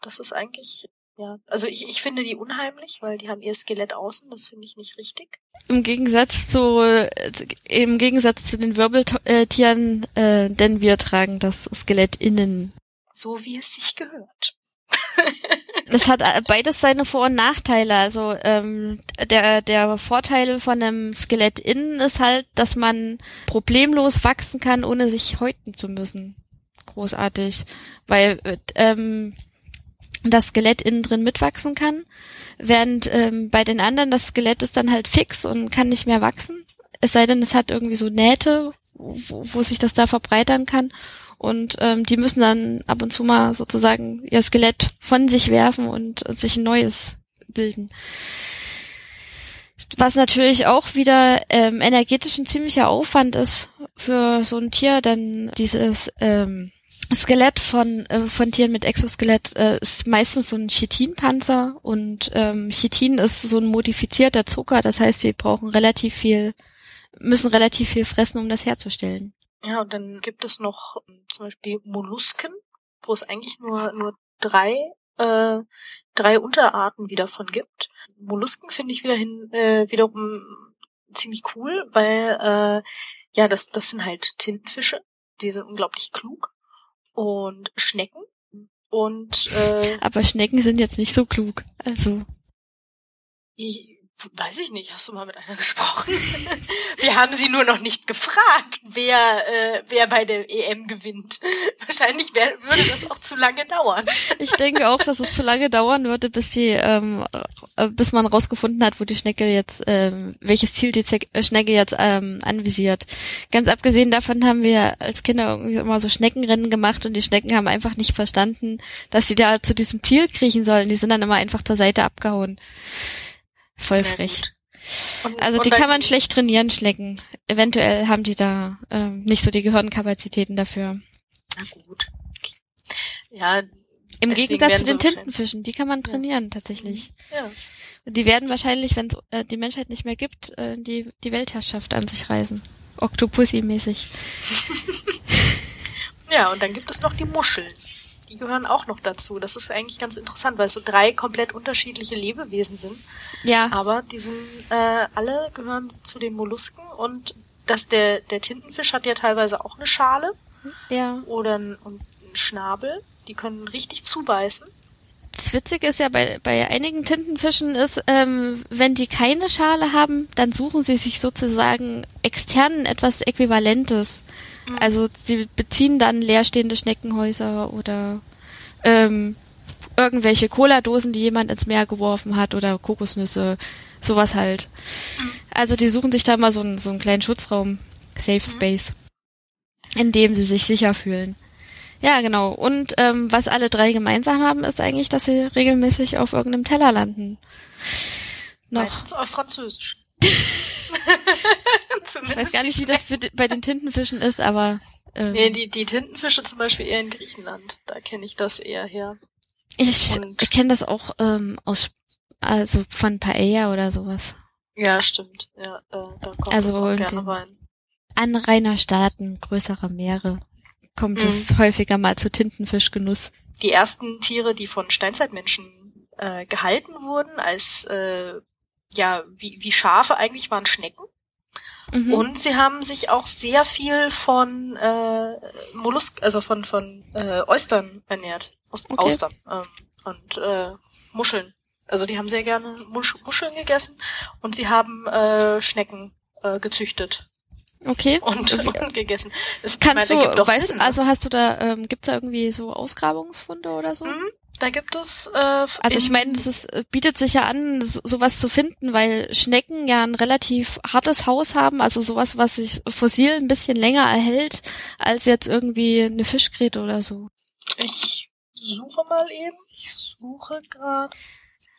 S1: Das ist eigentlich ja, also ich, ich finde die unheimlich, weil die haben ihr Skelett außen, das finde ich nicht richtig.
S2: Im Gegensatz zu äh, im Gegensatz zu den Wirbeltieren, äh, denn wir tragen das Skelett innen.
S1: So wie es sich gehört.
S2: Das hat äh, beides seine Vor- und Nachteile. Also ähm, der, der Vorteil von einem Skelett innen ist halt, dass man problemlos wachsen kann, ohne sich häuten zu müssen. Großartig. Weil ähm, das Skelett innen drin mitwachsen kann, während ähm, bei den anderen das Skelett ist dann halt fix und kann nicht mehr wachsen. Es sei denn, es hat irgendwie so Nähte, wo, wo sich das da verbreitern kann. Und ähm, die müssen dann ab und zu mal sozusagen ihr Skelett von sich werfen und, und sich ein neues bilden. Was natürlich auch wieder ähm, energetisch ein ziemlicher Aufwand ist für so ein Tier, denn dieses ähm, Skelett von, äh, von Tieren mit Exoskelett äh, ist meistens so ein Chitinpanzer und ähm, Chitin ist so ein modifizierter Zucker, das heißt, sie brauchen relativ viel, müssen relativ viel fressen, um das herzustellen.
S1: Ja, und dann gibt es noch ähm, zum Beispiel Mollusken, wo es eigentlich nur, nur drei, äh, drei Unterarten wieder von gibt. Mollusken finde ich wiederhin, äh, wiederum ziemlich cool, weil äh, ja, das, das sind halt Tintenfische, die sind unglaublich klug. Und Schnecken. Und äh,
S2: Aber Schnecken sind jetzt nicht so klug. Also.
S1: Ich, Weiß ich nicht, hast du mal mit einer gesprochen? Wir haben sie nur noch nicht gefragt, wer, äh, wer bei der EM gewinnt. Wahrscheinlich wär, würde das auch zu lange dauern.
S2: Ich denke auch, dass es zu lange dauern würde, bis sie, ähm, äh, bis man rausgefunden hat, wo die Schnecke jetzt, ähm, welches Ziel die äh, Schnecke jetzt ähm, anvisiert. Ganz abgesehen davon haben wir als Kinder irgendwie immer so Schneckenrennen gemacht und die Schnecken haben einfach nicht verstanden, dass sie da zu diesem Ziel kriechen sollen. Die sind dann immer einfach zur Seite abgehauen. Voll frech. Und, also die kann man schlecht trainieren, schlecken. Eventuell haben die da ähm, nicht so die Gehirnkapazitäten dafür.
S1: Na gut. Ja.
S2: Im Gegensatz zu den Tintenfischen, die kann man trainieren ja. tatsächlich.
S1: Mhm. Ja.
S2: Die werden wahrscheinlich, wenn es äh, die Menschheit nicht mehr gibt, äh, die, die Weltherrschaft an sich reisen. Octopussy-mäßig.
S1: ja, und dann gibt es noch die Muscheln die gehören auch noch dazu. Das ist eigentlich ganz interessant, weil es so drei komplett unterschiedliche Lebewesen sind.
S2: Ja.
S1: Aber die sind äh, alle gehören zu den Mollusken und dass der der Tintenfisch hat ja teilweise auch eine Schale.
S2: Ja.
S1: Oder einen, einen Schnabel. Die können richtig zubeißen.
S2: Das Witzige ist ja bei, bei einigen Tintenfischen ist, ähm, wenn die keine Schale haben, dann suchen sie sich sozusagen externen etwas Äquivalentes. Mhm. Also sie beziehen dann leerstehende Schneckenhäuser oder ähm, irgendwelche Cola-Dosen, die jemand ins Meer geworfen hat oder Kokosnüsse, sowas halt. Mhm. Also die suchen sich da mal so einen, so einen kleinen Schutzraum, Safe mhm. Space. in dem sie sich sicher fühlen. Ja, genau. Und ähm, was alle drei gemeinsam haben, ist eigentlich, dass sie regelmäßig auf irgendeinem Teller landen.
S1: Noch. Meistens auf Französisch.
S2: ich weiß gar nicht, wie das bei den Tintenfischen ist, aber.
S1: Ähm, nee, die, die Tintenfische zum Beispiel eher in Griechenland. Da kenne ich das eher her.
S2: Ich, ich kenne das auch ähm, aus, also von Paella oder sowas.
S1: Ja, stimmt. Ja, da, da kommt also das auch gerne rein.
S2: Anrainerstaaten größerer Meere kommt mhm. es häufiger mal zu Tintenfischgenuss.
S1: Die ersten Tiere, die von Steinzeitmenschen äh, gehalten wurden, als äh, ja wie, wie Schafe eigentlich waren Schnecken. Mhm. Und sie haben sich auch sehr viel von äh, Mollusk, also von von äh, Oystern ernährt, Aus, okay. Austern ähm, und äh, Muscheln. Also die haben sehr gerne Musch Muscheln gegessen und sie haben äh, Schnecken äh, gezüchtet.
S2: Okay.
S1: Und, und gegessen.
S2: Das, Kannst meine, du, weißt, Sinn, also hast du da, ähm, gibt's da irgendwie so Ausgrabungsfunde oder so? Mhm,
S1: da gibt es. Äh,
S2: also ich meine, es ist, bietet sich ja an, so, sowas zu finden, weil Schnecken ja ein relativ hartes Haus haben, also sowas, was sich fossil ein bisschen länger erhält als jetzt irgendwie eine Fischgräte oder so.
S1: Ich suche mal eben. Ich suche gerade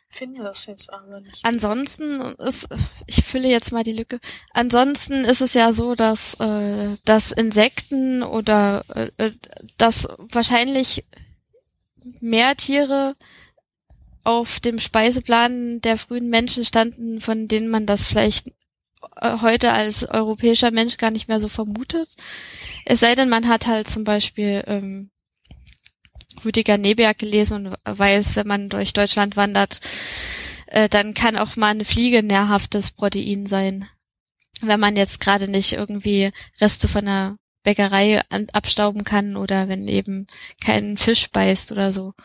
S1: finde das jetzt aber nicht.
S2: Ansonsten ist, ich fülle jetzt mal die Lücke. Ansonsten ist es ja so, dass, äh, dass Insekten oder äh, äh dass wahrscheinlich mehr Tiere auf dem Speiseplan der frühen Menschen standen, von denen man das vielleicht äh, heute als europäischer Mensch gar nicht mehr so vermutet. Es sei denn, man hat halt zum Beispiel ähm, Rüdiger Neberg gelesen und weiß, wenn man durch Deutschland wandert, äh, dann kann auch mal eine Fliege nährhaftes Protein sein. Wenn man jetzt gerade nicht irgendwie Reste von einer Bäckerei an, abstauben kann oder wenn eben kein Fisch beißt oder so.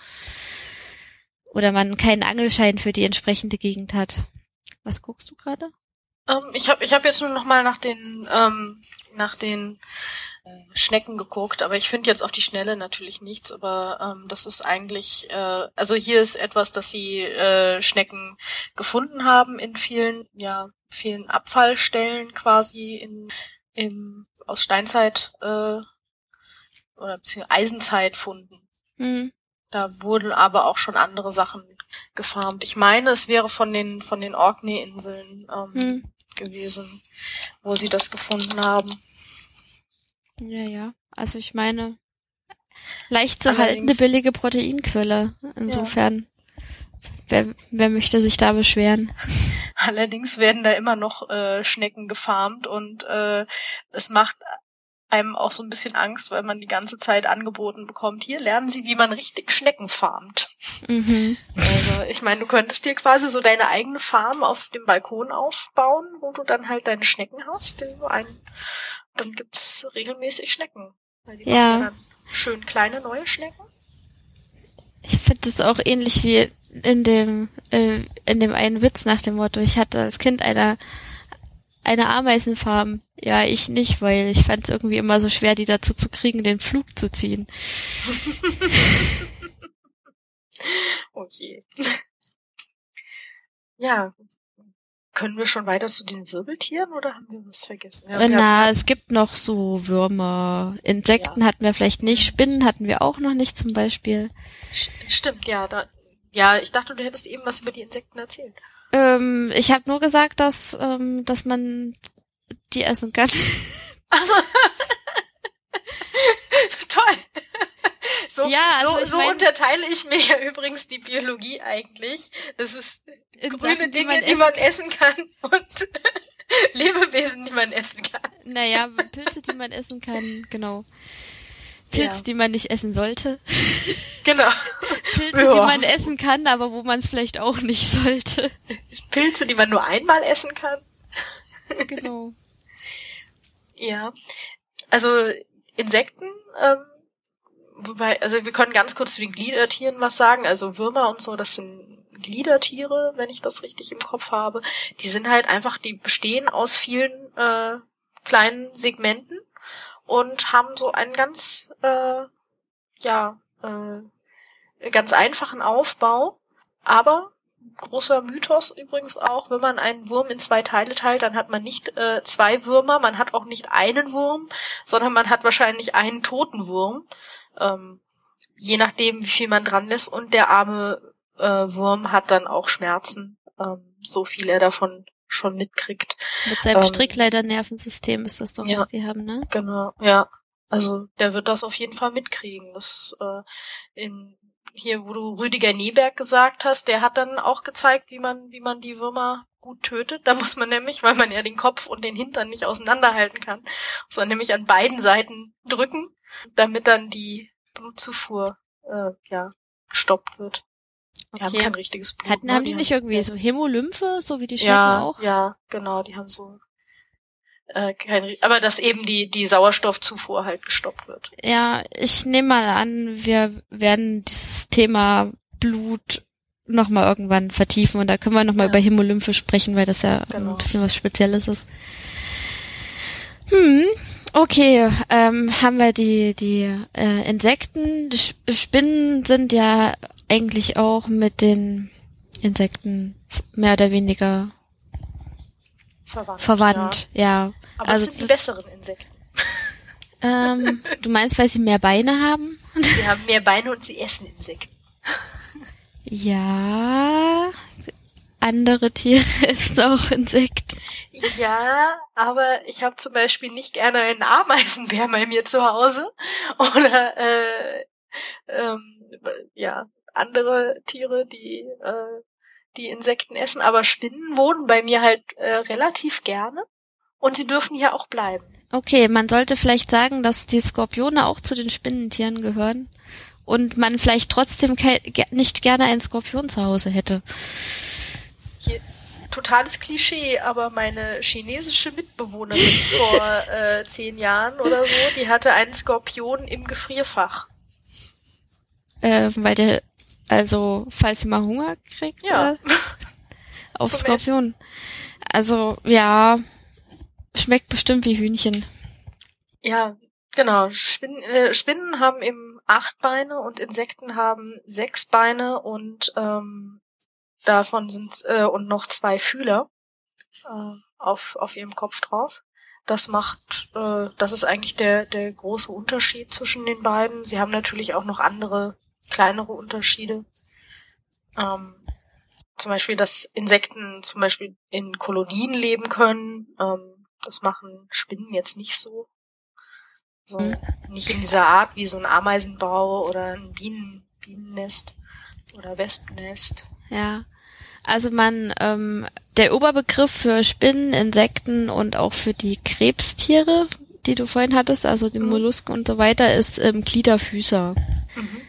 S2: Oder man keinen Angelschein für die entsprechende Gegend hat. Was guckst du gerade?
S1: Ähm, ich habe ich hab jetzt nur noch mal nach den ähm, nach den äh, Schnecken geguckt, aber ich finde jetzt auf die Schnelle natürlich nichts, aber ähm, das ist eigentlich, äh, also hier ist etwas, dass sie äh, Schnecken gefunden haben in vielen, ja, vielen Abfallstellen quasi in, im, aus Steinzeit äh, oder beziehungsweise Eisenzeit funden. Mhm. Da wurden aber auch schon andere Sachen gefarmt. Ich meine, es wäre von den von den Orkney-Inseln ähm, mhm. gewesen, wo sie das gefunden haben.
S2: Ja, ja. Also ich meine, leicht zu haltende billige Proteinquelle. Insofern. Wer, wer möchte sich da beschweren?
S1: Allerdings werden da immer noch äh, Schnecken gefarmt und äh, es macht einem auch so ein bisschen Angst, weil man die ganze Zeit angeboten bekommt, hier lernen Sie, wie man richtig Schnecken farmt. Mhm. Also ich meine, du könntest dir quasi so deine eigene Farm auf dem Balkon aufbauen, wo du dann halt deine Schnecken hast, die du ein dann gibt's regelmäßig Schnecken. Weil die ja. ja schön kleine neue Schnecken.
S2: Ich finde es auch ähnlich wie in dem äh, in dem einen Witz nach dem Motto, ich hatte als Kind eine eine Ameisenfarm. Ja, ich nicht, weil ich fand es irgendwie immer so schwer, die dazu zu kriegen, den Flug zu ziehen.
S1: okay. Ja, können wir schon weiter zu den Wirbeltieren oder haben wir was vergessen?
S2: Ja, Na, es gibt noch so Würmer. Insekten ja. hatten wir vielleicht nicht, Spinnen hatten wir auch noch nicht zum Beispiel.
S1: Stimmt, ja. Da, ja, ich dachte, du hättest eben was über die Insekten erzählt.
S2: Ähm, ich habe nur gesagt, dass, ähm, dass man die essen kann. Also.
S1: Toll. So, ja, also so, so mein, unterteile ich mir ja übrigens die Biologie eigentlich. Das ist grüne Sachen, Dinge, die man, die man essen kann und Lebewesen, die man essen kann.
S2: Naja, Pilze, die man essen kann, genau. Pilze, ja. die man nicht essen sollte.
S1: Genau.
S2: Pilze, ja. die man essen kann, aber wo man es vielleicht auch nicht sollte.
S1: Pilze, die man nur einmal essen kann.
S2: Genau.
S1: Ja. Also Insekten ähm, wobei, also wir können ganz kurz zu den Gliedertieren was sagen. Also Würmer und so, das sind Gliedertiere, wenn ich das richtig im Kopf habe. Die sind halt einfach, die bestehen aus vielen äh, kleinen Segmenten und haben so einen ganz, äh, ja, äh, ganz einfachen Aufbau. Aber großer Mythos übrigens auch, wenn man einen Wurm in zwei Teile teilt, dann hat man nicht äh, zwei Würmer, man hat auch nicht einen Wurm, sondern man hat wahrscheinlich einen toten Wurm. Ähm, je nachdem, wie viel man dran lässt. Und der arme äh, Wurm hat dann auch Schmerzen, ähm, so viel er davon schon mitkriegt.
S2: Mit seinem ähm, Strickleiter-Nervensystem ist das doch, ja, was die haben, ne?
S1: Genau, ja. Also der wird das auf jeden Fall mitkriegen. Das äh, in, hier, wo du Rüdiger Nieberg gesagt hast, der hat dann auch gezeigt, wie man, wie man die Würmer gut tötet. Da muss man nämlich, weil man ja den Kopf und den Hintern nicht auseinanderhalten kann, muss man nämlich an beiden Seiten drücken, damit dann die Blutzufuhr äh, ja gestoppt wird.
S2: Die okay. haben kein richtiges Blut. Hatten, ne? haben die, die nicht irgendwie so Hämolymphe, so wie die Schnecken
S1: ja,
S2: auch?
S1: Ja, genau, die haben so äh, kein, aber dass eben die, die Sauerstoffzufuhr halt gestoppt wird.
S2: Ja, ich nehme mal an, wir werden dieses Thema Blut nochmal irgendwann vertiefen und da können wir nochmal ja. über Hämolymphe sprechen, weil das ja genau. ein bisschen was Spezielles ist. Hm, okay, ähm, haben wir die, die äh, Insekten. Die Spinnen sind ja eigentlich auch mit den Insekten mehr oder weniger verwandt. Verwandt, ja. ja.
S1: Aber also es sind die besseren Insekten.
S2: Ähm, du meinst, weil sie mehr Beine haben?
S1: Sie haben mehr Beine und sie essen Insekten.
S2: Ja, andere Tiere essen auch Insekten.
S1: Ja, aber ich habe zum Beispiel nicht gerne einen Ameisenbär bei mir zu Hause oder äh, ähm, ja andere Tiere, die äh, die Insekten essen, aber Spinnen wohnen bei mir halt äh, relativ gerne und sie dürfen hier auch bleiben.
S2: Okay, man sollte vielleicht sagen, dass die Skorpione auch zu den Spinnentieren gehören und man vielleicht trotzdem nicht gerne einen Skorpion zu Hause hätte.
S1: Hier, totales Klischee, aber meine chinesische Mitbewohnerin vor äh, zehn Jahren oder so, die hatte einen Skorpion im Gefrierfach.
S2: Äh, weil der also, falls ihr mal Hunger kriegt, ja. Äh, auf Zum Skorpion. Essen. Also, ja, schmeckt bestimmt wie Hühnchen.
S1: Ja, genau. Spinnen, äh, Spinnen haben eben acht Beine und Insekten haben sechs Beine und ähm, davon sind äh, und noch zwei Fühler äh, auf auf ihrem Kopf drauf. Das macht, äh, das ist eigentlich der der große Unterschied zwischen den beiden. Sie haben natürlich auch noch andere kleinere Unterschiede. Ähm, zum Beispiel, dass Insekten zum Beispiel in Kolonien leben können. Ähm, das machen Spinnen jetzt nicht so. So, mhm. nicht in dieser Art wie so ein Ameisenbau oder ein Bienen, Bienennest oder Wespennest.
S2: Ja. Also man, ähm, der Oberbegriff für Spinnen, Insekten und auch für die Krebstiere, die du vorhin hattest, also die mhm. Mollusken und so weiter, ist ähm, Gliederfüßer. Mhm.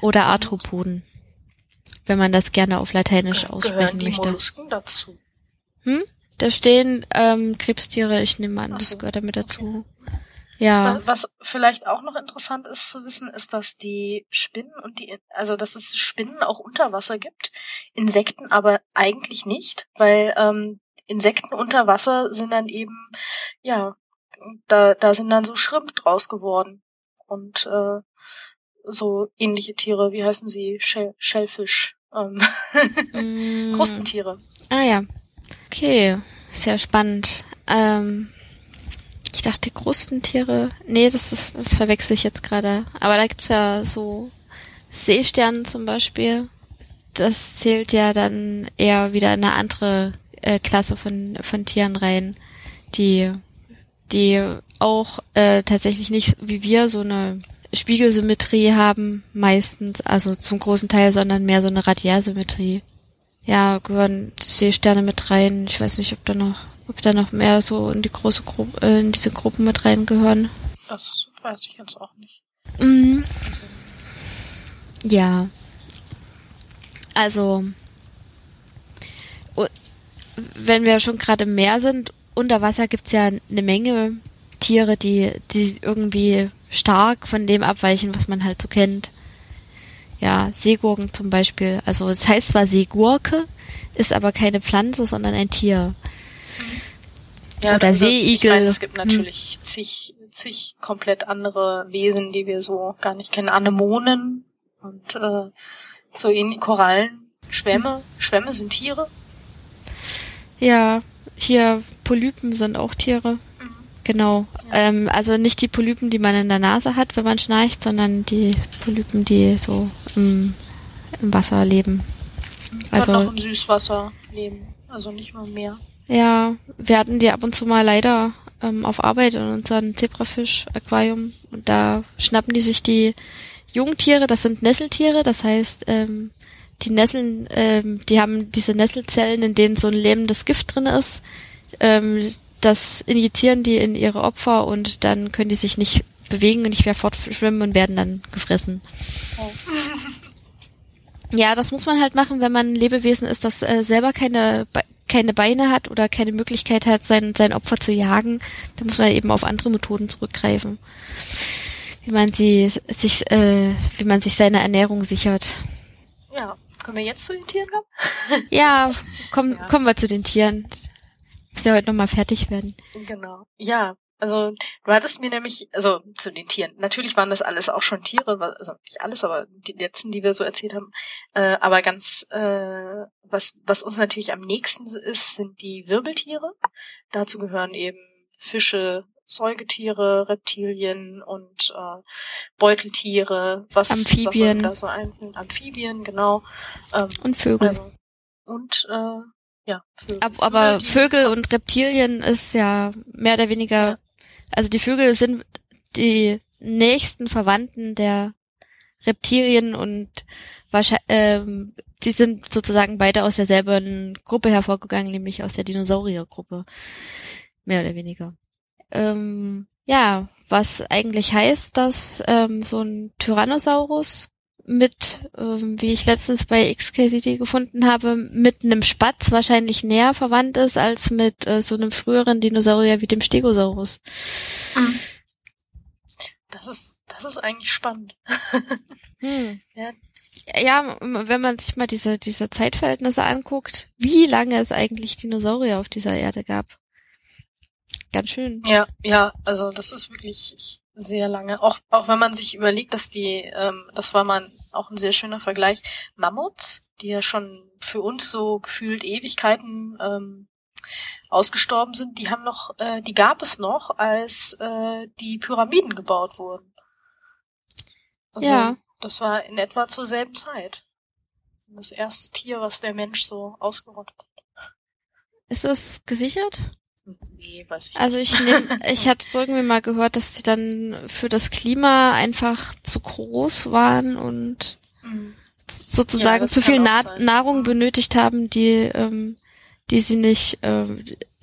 S2: Oder Arthropoden. Wenn man das gerne auf Lateinisch aussprechen die möchte.
S1: Mollusken dazu?
S2: Hm? Da stehen ähm, Krebstiere, ich nehme an, das so, gehört damit dazu. Okay. Ja.
S1: Was vielleicht auch noch interessant ist zu wissen, ist, dass die Spinnen und die, also dass es Spinnen auch unter Wasser gibt, Insekten aber eigentlich nicht, weil ähm, Insekten unter Wasser sind dann eben, ja, da, da sind dann so Schrimp draus geworden. Und äh, so ähnliche Tiere, wie heißen sie? Shell Shellfish. Ähm mm. Krustentiere.
S2: Ah ja. Okay, sehr spannend. Ähm, ich dachte Krustentiere. Nee, das ist, das verwechsel ich jetzt gerade. Aber da gibt's ja so Seesterne zum Beispiel. Das zählt ja dann eher wieder in eine andere äh, Klasse von, von Tieren rein, die, die auch äh, tatsächlich nicht wie wir so eine Spiegelsymmetrie haben, meistens, also zum großen Teil, sondern mehr so eine Radiärsymmetrie. Ja, gehören Seesterne mit rein. Ich weiß nicht, ob da noch, ob da noch mehr so in die große Gruppe, äh, in diese Gruppen mit rein gehören.
S1: Das weiß ich jetzt auch nicht.
S2: Mhm. Ja. Also, wenn wir schon gerade im Meer sind, unter Wasser gibt's ja eine Menge Tiere, die, die irgendwie stark von dem abweichen, was man halt so kennt. Ja, Seegurken zum Beispiel. Also es das heißt zwar Seegurke, ist aber keine Pflanze, sondern ein Tier.
S1: Ja, Oder Seeigel. Ich meine, es gibt natürlich hm. zig, zig komplett andere Wesen, die wir so gar nicht kennen. Anemonen und äh, so ähnlich Korallen Schwämme, Schwämme sind Tiere.
S2: Ja, hier Polypen sind auch Tiere. Mhm. Genau. Ja. Ähm, also nicht die Polypen, die man in der Nase hat, wenn man schnarcht, sondern die Polypen, die so im, im Wasser leben.
S1: Also noch im Süßwasser leben, also nicht mal mehr.
S2: Ja, wir hatten die ab und zu mal leider ähm, auf Arbeit in unserem Zebrafisch-Aquarium und da schnappen die sich die Jungtiere, das sind Nesseltiere, das heißt, ähm, die Nesseln, ähm, die haben diese Nesselzellen, in denen so ein lähmendes Gift drin ist. Ähm, das injizieren die in ihre Opfer und dann können die sich nicht bewegen und nicht mehr fortschwimmen und werden dann gefressen. Oh. Ja, das muss man halt machen, wenn man ein Lebewesen ist, das äh, selber keine keine Beine hat oder keine Möglichkeit hat, sein, sein Opfer zu jagen. Da muss man eben auf andere Methoden zurückgreifen. Wie man sie sich, äh, wie man sich seine Ernährung sichert.
S1: Ja, können wir jetzt zu den Tieren kommen?
S2: ja, komm, ja. kommen wir zu den Tieren. Muss ja heute nochmal fertig werden.
S1: Genau. Ja, also du hattest mir nämlich, also zu den Tieren, natürlich waren das alles auch schon Tiere, also nicht alles, aber die letzten, die wir so erzählt haben, äh, aber ganz, äh, was, was uns natürlich am nächsten ist, sind die Wirbeltiere. Dazu gehören eben Fische, Säugetiere, Reptilien und äh, Beuteltiere, was,
S2: Amphibien.
S1: was da so ein Amphibien, genau.
S2: Ähm, und Vögel.
S1: Also, und äh, ja,
S2: Vögel. Ab, aber Vögel und Reptilien ist ja mehr oder weniger, ja. Also die Vögel sind die nächsten Verwandten der Reptilien und wahrscheinlich, ähm, die sind sozusagen beide aus derselben Gruppe hervorgegangen, nämlich aus der Dinosauriergruppe. Mehr oder weniger ähm, ja, was eigentlich heißt, dass ähm, so ein Tyrannosaurus mit, ähm, wie ich letztens bei XKCD gefunden habe, mit einem Spatz wahrscheinlich näher verwandt ist als mit äh, so einem früheren Dinosaurier wie dem Stegosaurus.
S1: Mhm. Das ist, das ist eigentlich spannend.
S2: hm. ja. ja, wenn man sich mal diese, diese Zeitverhältnisse anguckt, wie lange es eigentlich Dinosaurier auf dieser Erde gab. Ganz schön.
S1: Ja, ja, also das ist wirklich sehr lange. Auch, auch wenn man sich überlegt, dass die, ähm, das war mal auch ein sehr schöner Vergleich, Mammuts, die ja schon für uns so gefühlt Ewigkeiten ähm, ausgestorben sind, die haben noch, äh, die gab es noch, als äh, die Pyramiden gebaut wurden. Also, ja. Das war in etwa zur selben Zeit. Das erste Tier, was der Mensch so ausgerottet hat.
S2: Ist das gesichert?
S1: Nee, weiß ich
S2: also ich nehm, ich hatte irgendwie mal gehört, dass die dann für das Klima einfach zu groß waren und mhm. sozusagen ja, zu viel Na Nahrung benötigt haben, die ähm, die sie nicht, äh,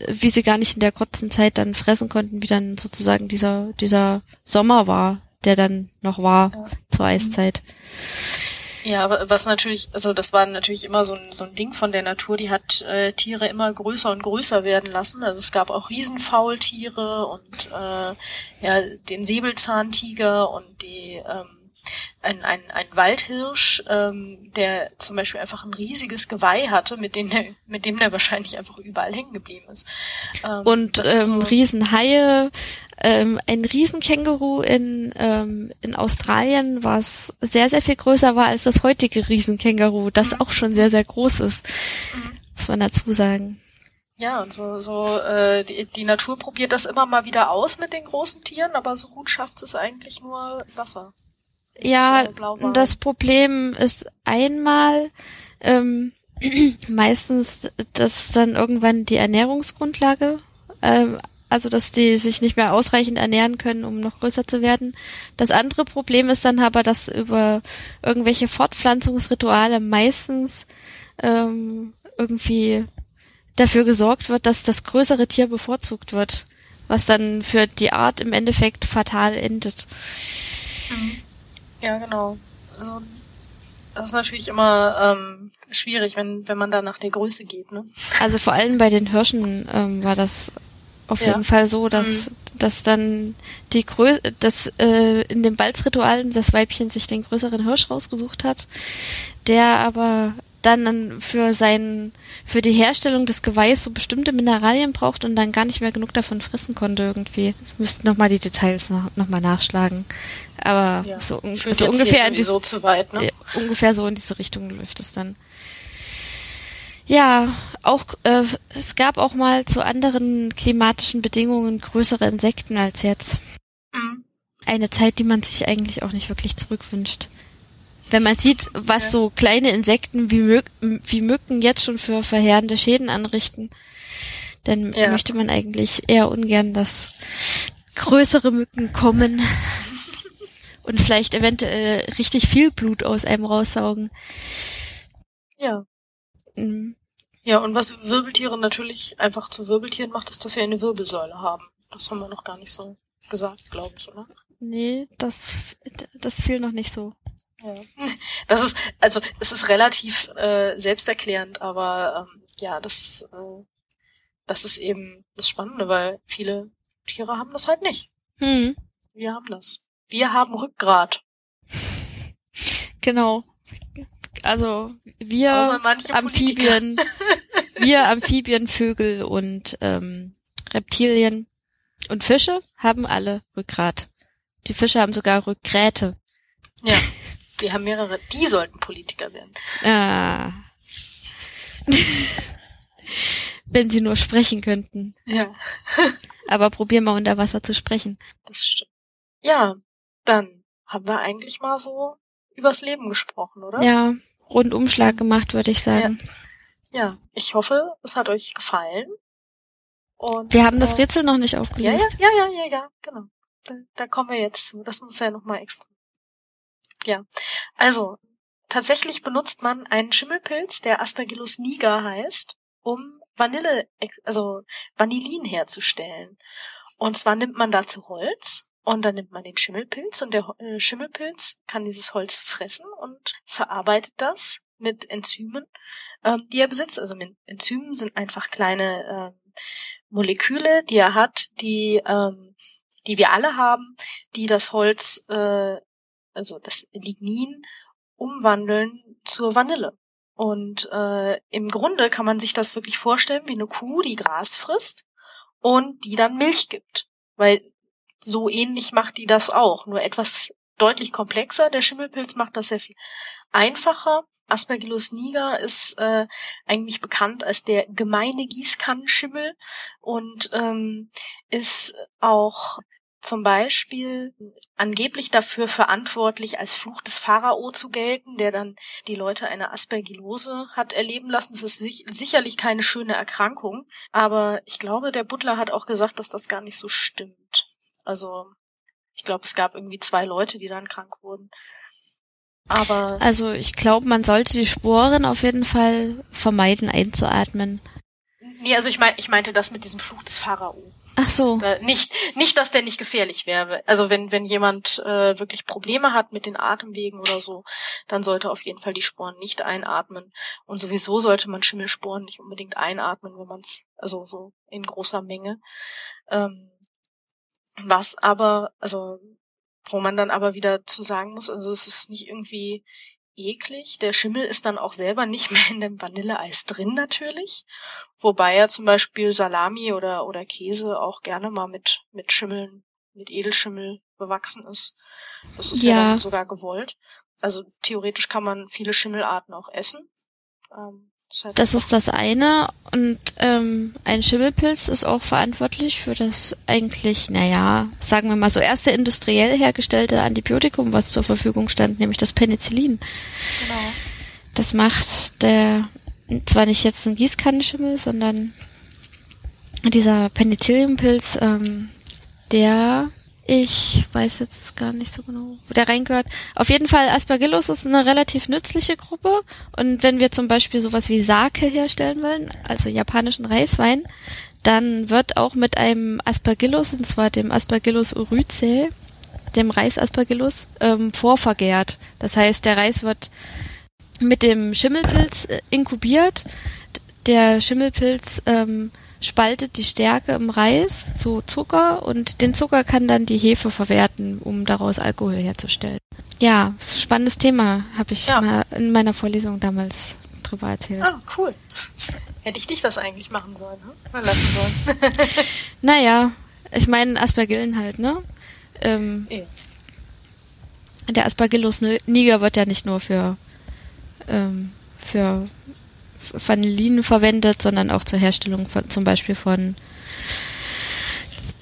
S2: wie sie gar nicht in der kurzen Zeit dann fressen konnten, wie dann sozusagen dieser dieser Sommer war, der dann noch war ja. zur Eiszeit. Mhm.
S1: Ja, aber was natürlich, also das war natürlich immer so ein, so ein Ding von der Natur, die hat äh, Tiere immer größer und größer werden lassen. Also es gab auch Riesenfaultiere und äh, ja, den Säbelzahntiger und die ähm, ein, ein, ein Waldhirsch, ähm, der zum Beispiel einfach ein riesiges Geweih hatte, mit dem der, mit dem der wahrscheinlich einfach überall hängen geblieben ist.
S2: Ähm, und ähm, so Riesenhaie, ähm, ein Riesenkänguru in, ähm, in Australien, was sehr, sehr viel größer war als das heutige Riesenkänguru, das mhm. auch schon sehr, sehr groß ist. Mhm. Muss man dazu sagen.
S1: Ja, und so, so äh, die, die Natur probiert das immer mal wieder aus mit den großen Tieren, aber so gut schafft es eigentlich nur Wasser.
S2: Ja, das Problem ist einmal ähm, meistens, dass dann irgendwann die Ernährungsgrundlage, ähm, also dass die sich nicht mehr ausreichend ernähren können, um noch größer zu werden. Das andere Problem ist dann aber, dass über irgendwelche Fortpflanzungsrituale meistens ähm, irgendwie dafür gesorgt wird, dass das größere Tier bevorzugt wird, was dann für die Art im Endeffekt fatal endet.
S1: Mhm. Ja, genau. Also das ist natürlich immer ähm, schwierig, wenn, wenn man da nach der Größe geht, ne?
S2: Also vor allem bei den Hirschen ähm, war das auf ja. jeden Fall so, dass, mhm. dass dann die Größe, dass äh, in den Balzritualen das Weibchen sich den größeren Hirsch rausgesucht hat, der aber dann für sein, für die Herstellung des Geweihs so bestimmte Mineralien braucht und dann gar nicht mehr genug davon fressen konnte irgendwie. Ich müsste nochmal die Details noch, noch mal nachschlagen. Aber ja, so, so ungefähr in diese,
S1: zu weit, ne?
S2: ungefähr so in diese Richtung läuft es dann. Ja, auch äh, es gab auch mal zu anderen klimatischen Bedingungen größere Insekten als jetzt. Mhm. Eine Zeit, die man sich eigentlich auch nicht wirklich zurückwünscht. Wenn man sieht, was ja. so kleine Insekten wie, Mück, wie Mücken jetzt schon für verheerende Schäden anrichten, dann ja. möchte man eigentlich eher ungern, dass größere Mücken kommen und vielleicht eventuell richtig viel Blut aus einem raussaugen.
S1: Ja. Mhm. Ja, und was Wirbeltiere natürlich einfach zu Wirbeltieren macht, ist, dass sie eine Wirbelsäule haben. Das haben wir noch gar nicht so gesagt, glaube ich, oder?
S2: Nee, das, das fiel noch nicht so.
S1: Ja. Das ist, also es ist relativ äh, selbsterklärend, aber ähm, ja, das, äh, das ist eben das Spannende, weil viele Tiere haben das halt nicht. Hm. Wir haben das. Wir haben Rückgrat.
S2: Genau. Also wir Amphibien, wir Amphibien, Vögel und ähm, Reptilien und Fische haben alle Rückgrat. Die Fische haben sogar Rückgräte.
S1: Ja, die haben mehrere. Die sollten Politiker werden.
S2: Ah. Wenn sie nur sprechen könnten.
S1: Ja.
S2: Aber probier mal unter Wasser zu sprechen.
S1: Das stimmt. Ja, dann haben wir eigentlich mal so übers Leben gesprochen, oder?
S2: Ja, Rundumschlag gemacht, würde ich sagen.
S1: Ja. ja, ich hoffe, es hat euch gefallen.
S2: Und, wir haben das äh, Rätsel noch nicht aufgelöst.
S1: Ja, ja, ja, ja, ja, genau. Da, da kommen wir jetzt zu. Das muss ja nochmal extra. Ja, also tatsächlich benutzt man einen Schimmelpilz, der Aspergillus niger heißt, um Vanille, also Vanillin herzustellen. Und zwar nimmt man dazu Holz und dann nimmt man den Schimmelpilz und der äh, Schimmelpilz kann dieses Holz fressen und verarbeitet das mit Enzymen, ähm, die er besitzt. Also Enzymen sind einfach kleine ähm, Moleküle, die er hat, die, ähm, die wir alle haben, die das Holz, äh, also das Lignin, umwandeln zur Vanille. Und äh, im Grunde kann man sich das wirklich vorstellen wie eine Kuh, die Gras frisst und die dann Milch gibt. Weil so ähnlich macht die das auch, nur etwas deutlich komplexer. Der Schimmelpilz macht das sehr viel einfacher. Aspergillus niger ist äh, eigentlich bekannt als der gemeine Gießkannenschimmel und ähm, ist auch zum Beispiel angeblich dafür verantwortlich, als Fluch des Pharao zu gelten, der dann die Leute eine Aspergillose hat erleben lassen. Das ist sich, sicherlich keine schöne Erkrankung, aber ich glaube, der Butler hat auch gesagt, dass das gar nicht so stimmt. Also ich glaube, es gab irgendwie zwei Leute, die dann krank wurden. Aber
S2: also ich glaube, man sollte die Sporen auf jeden Fall vermeiden einzuatmen.
S1: Nee, also ich, mein, ich meinte das mit diesem Fluch des Pharao.
S2: Ach so.
S1: nicht, nicht, dass der nicht gefährlich wäre. Also wenn, wenn jemand äh, wirklich Probleme hat mit den Atemwegen oder so, dann sollte auf jeden Fall die Sporen nicht einatmen. Und sowieso sollte man Schimmelsporen nicht unbedingt einatmen, wenn man es, also so in großer Menge. Ähm, was aber, also, wo man dann aber wieder zu sagen muss, also es ist nicht irgendwie eklig. Der Schimmel ist dann auch selber nicht mehr in dem Vanilleeis drin natürlich. Wobei ja zum Beispiel Salami oder, oder Käse auch gerne mal mit, mit Schimmeln, mit Edelschimmel bewachsen ist. Das ist ja, ja dann sogar gewollt. Also theoretisch kann man viele Schimmelarten auch essen.
S2: Ähm, das ist das eine. Und ähm, ein Schimmelpilz ist auch verantwortlich für das eigentlich, naja, sagen wir mal so erste industriell hergestellte Antibiotikum, was zur Verfügung stand, nämlich das Penicillin. Genau. Das macht der zwar nicht jetzt ein Gießkannenschimmel, sondern dieser Penicilliumpilz, ähm, der ich weiß jetzt gar nicht so genau, wo der reingehört. Auf jeden Fall, Aspergillus ist eine relativ nützliche Gruppe. Und wenn wir zum Beispiel sowas wie Sake herstellen wollen, also japanischen Reiswein, dann wird auch mit einem Aspergillus, und zwar dem Aspergillus uryzae, dem Reisaspergillus, ähm, vorvergärt. Das heißt, der Reis wird mit dem Schimmelpilz äh, inkubiert. Der Schimmelpilz ähm, spaltet die Stärke im Reis zu Zucker und den Zucker kann dann die Hefe verwerten, um daraus Alkohol herzustellen. Ja, spannendes Thema, habe ich ja. mal in meiner Vorlesung damals drüber erzählt.
S1: Ah, cool. Hätte ich dich das eigentlich machen sollen? Mal lassen sollen.
S2: naja, ich meine Aspergillen halt, ne? Ähm, ja. Der Aspergillus niger wird ja nicht nur für ähm, für Vanillin verwendet, sondern auch zur Herstellung von, zum Beispiel von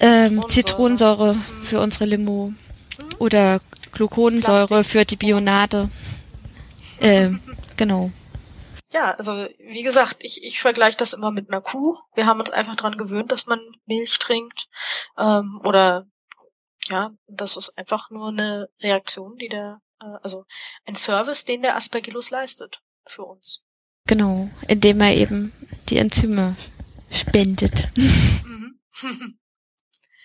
S2: ähm, Zitronensäure mhm. für unsere Limo oder Gluconsäure Plastik. für die Bionade. Äh, genau.
S1: Ja, also wie gesagt, ich, ich vergleiche das immer mit einer Kuh. Wir haben uns einfach dran gewöhnt, dass man Milch trinkt. Ähm, oder ja, das ist einfach nur eine Reaktion, die der, äh, also ein Service, den der Aspergillus leistet für uns.
S2: Genau, indem er eben die Enzyme spendet. Mhm.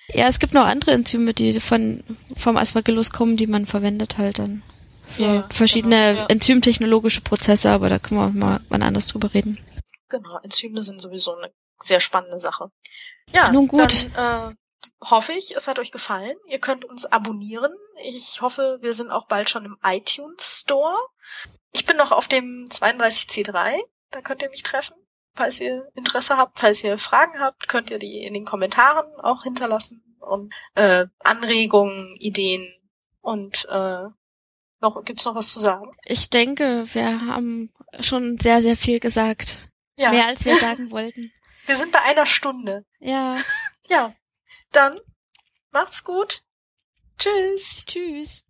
S2: ja, es gibt noch andere Enzyme, die von vom Aspergillus kommen, die man verwendet halt dann für ja, verschiedene genau, ja. enzymtechnologische Prozesse, aber da können wir mal wann anders drüber reden.
S1: Genau, Enzyme sind sowieso eine sehr spannende Sache. Ja, Nun gut. Dann, äh, hoffe ich, es hat euch gefallen. Ihr könnt uns abonnieren. Ich hoffe, wir sind auch bald schon im iTunes Store. Ich bin noch auf dem 32C3. Da könnt ihr mich treffen. Falls ihr Interesse habt, falls ihr Fragen habt, könnt ihr die in den Kommentaren auch hinterlassen. Und äh, Anregungen, Ideen und äh, noch, gibt's noch was zu sagen?
S2: Ich denke, wir haben schon sehr, sehr viel gesagt. Ja. Mehr als wir sagen wollten.
S1: Wir sind bei einer Stunde.
S2: Ja.
S1: ja. Dann macht's gut. Tschüss.
S2: Tschüss.